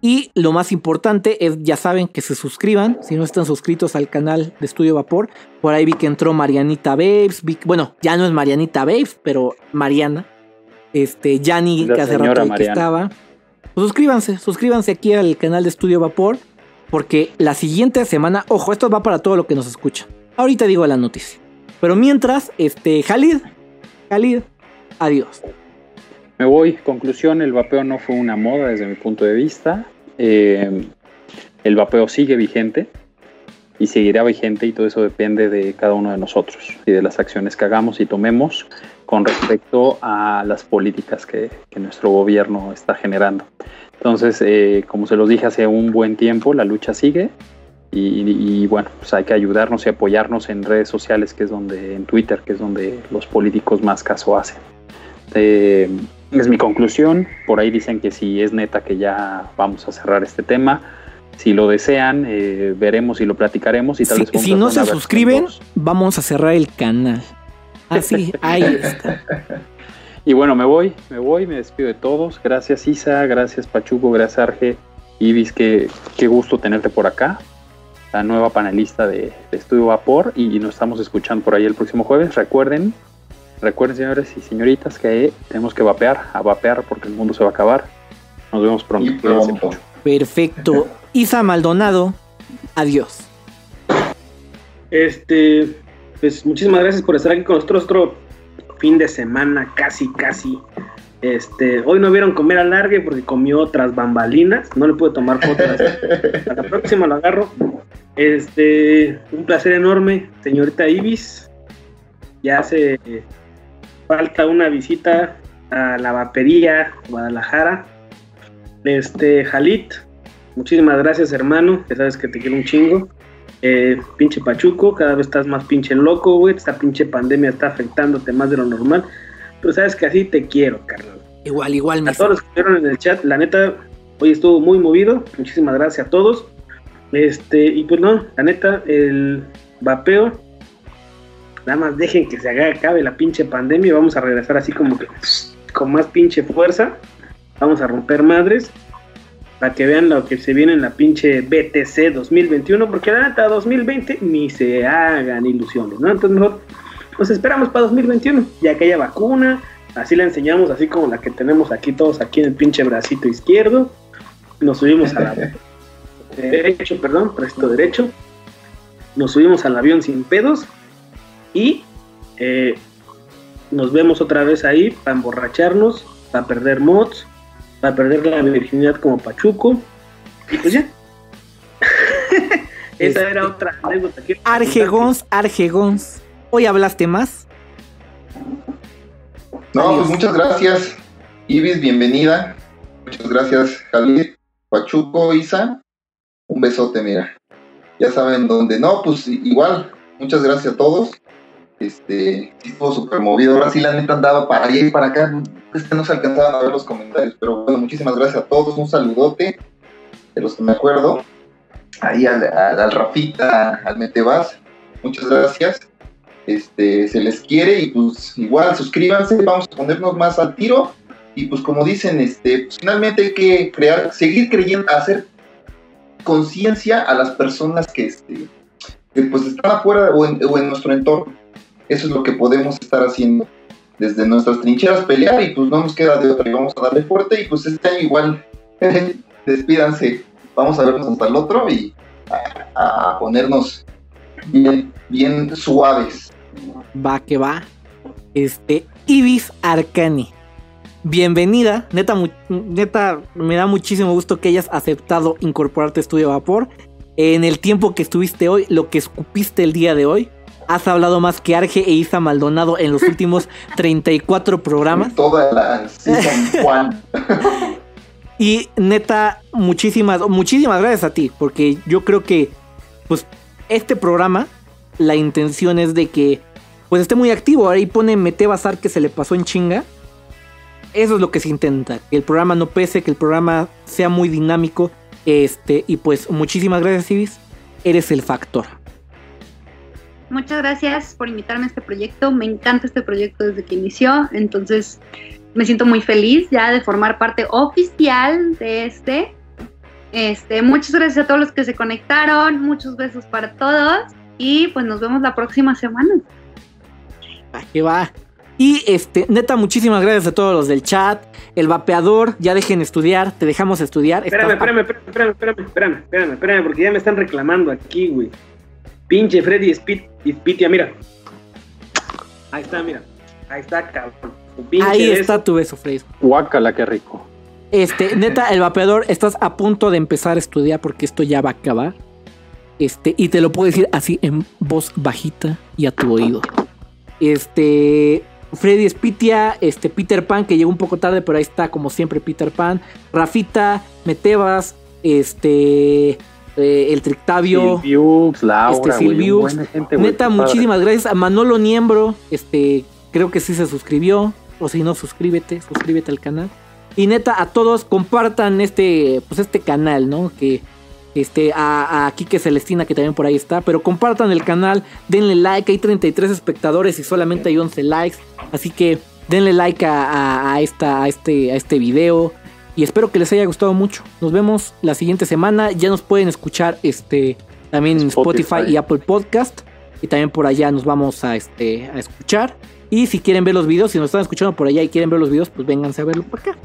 Y lo más importante es, ya saben, que se suscriban. Si no están suscritos al canal de Estudio Vapor, por ahí vi que entró Marianita Babes. bueno, ya no es Marianita Babes, pero Mariana. Este, Yanni, que hace rato que estaba. Pues suscríbanse, suscríbanse aquí al canal de Estudio Vapor, porque la siguiente semana, ojo, esto va para todo lo que nos escucha. Ahorita digo la noticia. Pero mientras, este, Jalid, Jalid, adiós. Me voy, conclusión, el vapeo no fue una moda desde mi punto de vista. Eh, el vapeo sigue vigente y seguirá vigente y todo eso depende de cada uno de nosotros y de las acciones que hagamos y tomemos con respecto a las políticas que, nuestro gobierno está generando. Entonces, eh, como se los dije hace un buen tiempo, la lucha sigue y, bueno, pues hay que ayudarnos y apoyarnos en redes sociales, que es donde, en Twitter, que es donde los políticos más caso hacen. Eh, es mi conclusión. Por ahí dicen que si es neta que ya vamos a cerrar este tema. Si lo desean, eh, veremos y lo platicaremos. Y tal vez si no se suscriben, vamos a cerrar el canal. Así, ahí está. Y bueno, me voy, me voy, me despido de todos. Gracias Isa, gracias Pachuco, gracias Arge. Ibis, qué, qué gusto tenerte por acá. La nueva panelista de, Estudio Vapor y, nos estamos escuchando por ahí el próximo jueves. Recuerden, recuerden señores y señoritas que tenemos que vapear, a vapear porque el mundo se va a acabar. Nos vemos pronto. Perfecto. Isa Maldonado, adiós. Este, pues muchísimas gracias por estar aquí con nosotros otro fin de semana, casi, casi. Este, hoy no vieron comer alargue porque comió otras bambalinas, no le pude tomar fotos. A la próxima lo agarro. Este, un placer enorme, señorita Ibis. Ya hace falta una visita a la vapería Guadalajara. Este, Jalit, muchísimas gracias, hermano. Ya sabes que te quiero un chingo. Eh, pinche Pachuco, cada vez estás más pinche loco, güey. Esta pinche pandemia está afectándote más de lo normal. Pero sabes que así te quiero, carnal. Igual, igual, A todos los que estuvieron en el chat, la neta, hoy estuvo muy movido. Muchísimas gracias a todos. Este, y pues no, la neta, el vapeo. Nada más dejen que se haga, acabe la pinche pandemia y vamos a regresar así como que con más pinche fuerza. Vamos a romper madres para que vean lo que se viene en la pinche BTC 2021, porque la neta 2020 ni se hagan ilusiones, ¿no? Entonces mejor nos esperamos para 2021, ya que haya vacuna, así la enseñamos, así como la que tenemos aquí todos aquí en el pinche bracito izquierdo, nos subimos a la derecho, perdón, presto derecho, nos subimos al avión sin pedos Y eh, nos vemos otra vez ahí para emborracharnos, para perder mods, para perder la virginidad como Pachuco. Y pues ya. Esa Este, era otra anécdota. Argegons, Argegons. Hoy hablaste más. No, Adiós. pues muchas gracias. Ibis, bienvenida. Muchas gracias, Jalid, Pachuco, Isa. Un besote, mira. Ya saben dónde. No, pues igual. Muchas gracias a todos. Este, sí estuvo súper movido. Ahora sí, la neta andaba para allá y para acá. Este no se alcanzaban a ver los comentarios. Pero bueno, muchísimas gracias a todos. Un saludote de los que me acuerdo. Ahí al, al, al Rafita, al Metebas. Muchas gracias este, se les quiere y pues igual suscríbanse, vamos a ponernos más al tiro y pues como dicen, este, pues, finalmente hay que crear, seguir creyendo, hacer conciencia a las personas que, este, pues están afuera o en, o en nuestro entorno. Eso es lo que podemos estar haciendo desde nuestras trincheras pelear y pues no nos queda de otra y vamos a darle fuerte y pues este año igual despídanse, vamos a vernos hasta el otro y a, a ponernos bien, bien suaves. Va que va. Este, Ibis Arcani. Bienvenida. Neta, neta, me da muchísimo gusto que hayas aceptado incorporarte a Estudio Vapor. En el tiempo que estuviste hoy, lo que escupiste el día de hoy, has hablado más que Arge e Isa Maldonado en los últimos 34 programas. Toda la season Juan. Y neta, muchísimas, muchísimas gracias a ti, porque yo creo que, pues, este programa, la intención es de que, pues, esté muy activo. Ahí pone Mete Bazar que se le pasó en chinga. Eso es lo que se intenta, que el programa no pese, que el programa sea muy dinámico. Este, y pues, muchísimas gracias, Ibis. Eres el factor. Muchas gracias por invitarme a este proyecto. Me encanta este proyecto desde que inició. Entonces me siento muy feliz ya de formar parte oficial de este. Este, muchas gracias a todos los que se conectaron. Muchos besos para todos. Y pues nos vemos la próxima semana. Va. Y este, neta, muchísimas gracias a todos los del chat. El vapeador, ya dejen estudiar, te dejamos estudiar. Espérame, espérame, espérame, espérame, espérame, espérame, espérame, espérame, porque ya me están reclamando aquí, güey. Pinche Freddy Spit, Spitia, mira. Ahí está, mira. Ahí está, cabrón. Pinche Ahí beso. está tu beso, Freys. Guácala, qué rico. Este, neta, el vapeador, estás a punto de empezar a estudiar porque esto ya va a acabar. Este, y te lo puedo decir así en voz bajita y a tu oído. Este, Freddy Spitia, este, Peter Pan, que llegó un poco tarde, pero ahí está, como siempre, Peter Pan. Rafita, Metebas, este, eh, el Trictavio. Silviux, Laura, Este, Silviux. gente, Neta, muchísimas gracias a Manolo Niembro. Este, creo que sí se suscribió. O si no, suscríbete, suscríbete al canal. Y neta, a todos compartan este, pues este canal, ¿no? Que este, a, a Kike Celestina, que también por ahí está. Pero compartan el canal, denle like. Hay 33 espectadores y solamente hay 11 likes. Así que denle like a, a- a esta, a, este, a este video. Y espero que les haya gustado mucho. Nos vemos la siguiente semana. Ya nos pueden escuchar este, también en Spotify, Spotify. y Apple Podcast. Y también por allá nos vamos a, este, a escuchar. Y si quieren ver los videos, si nos están escuchando por allá y quieren ver los videos, pues vénganse a verlo por acá.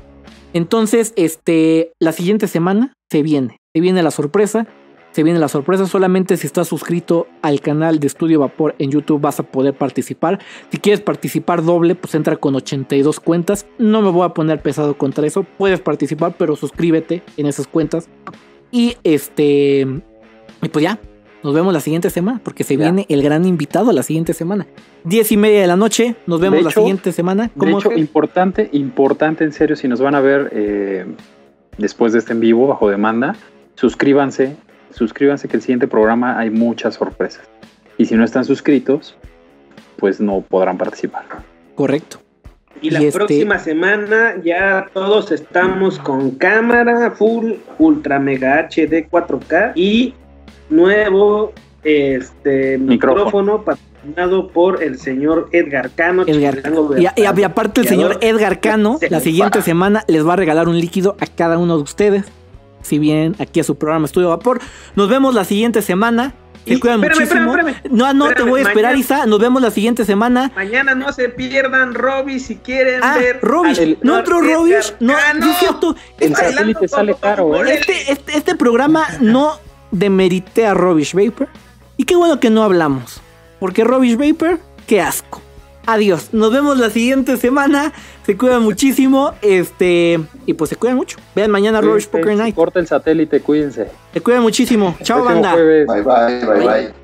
Entonces, este, la siguiente semana se viene. Se viene la sorpresa. Se viene la sorpresa. Solamente si estás suscrito al canal de Estudio Vapor en YouTube vas a poder participar. Si quieres participar doble, pues entra con 82 cuentas. No me voy a poner pesado contra eso. Puedes participar, pero suscríbete en esas cuentas. Y este. Y pues ya. Nos vemos la siguiente semana. Porque se Ya. viene el gran invitado la siguiente semana. Diez y media de la noche. Nos vemos la siguiente semana. De ¿Cómo, hecho, importante, importante en serio, si nos van a ver eh, después de este en vivo bajo demanda, suscríbanse, suscríbanse que el siguiente programa hay muchas sorpresas. Y si no están suscritos, pues no podrán participar. Correcto. Y la este- próxima semana ya todos estamos con cámara full ultra mega HD 4K y nuevo este Micrófono. micrófono patrocinado por el señor Edgar Cano. Edgar Y, y- y aparte el señor Edgar Cano, Se la siguiente va. semana les va a regalar un líquido a cada uno de ustedes. Si bien aquí a su programa Estudio Vapor. Nos vemos la siguiente semana. Se Y- cuidan espérame, muchísimo. espérame, espérame. No, no te voy a esperar, mañana- Isa. Nos vemos la siguiente semana. Mañana no se pierdan Robbie si quieren Ah, ver. Robish. al No Edgar Robish. No, no es cierto. El Bailando satélite sale como caro, Paco ¿eh? Este, este, este programa no demerité a Robish Vapor. Y qué bueno que no hablamos. Porque Robish Vapor qué asco. Adiós. Nos vemos la siguiente semana. Se cuidan muchísimo. Este. Y pues se cuidan mucho. Vean mañana Rush Poker Night. Corta el satélite, cuídense. Se cuidan muchísimo. Chao, banda. jueves. Bye bye, bye bye.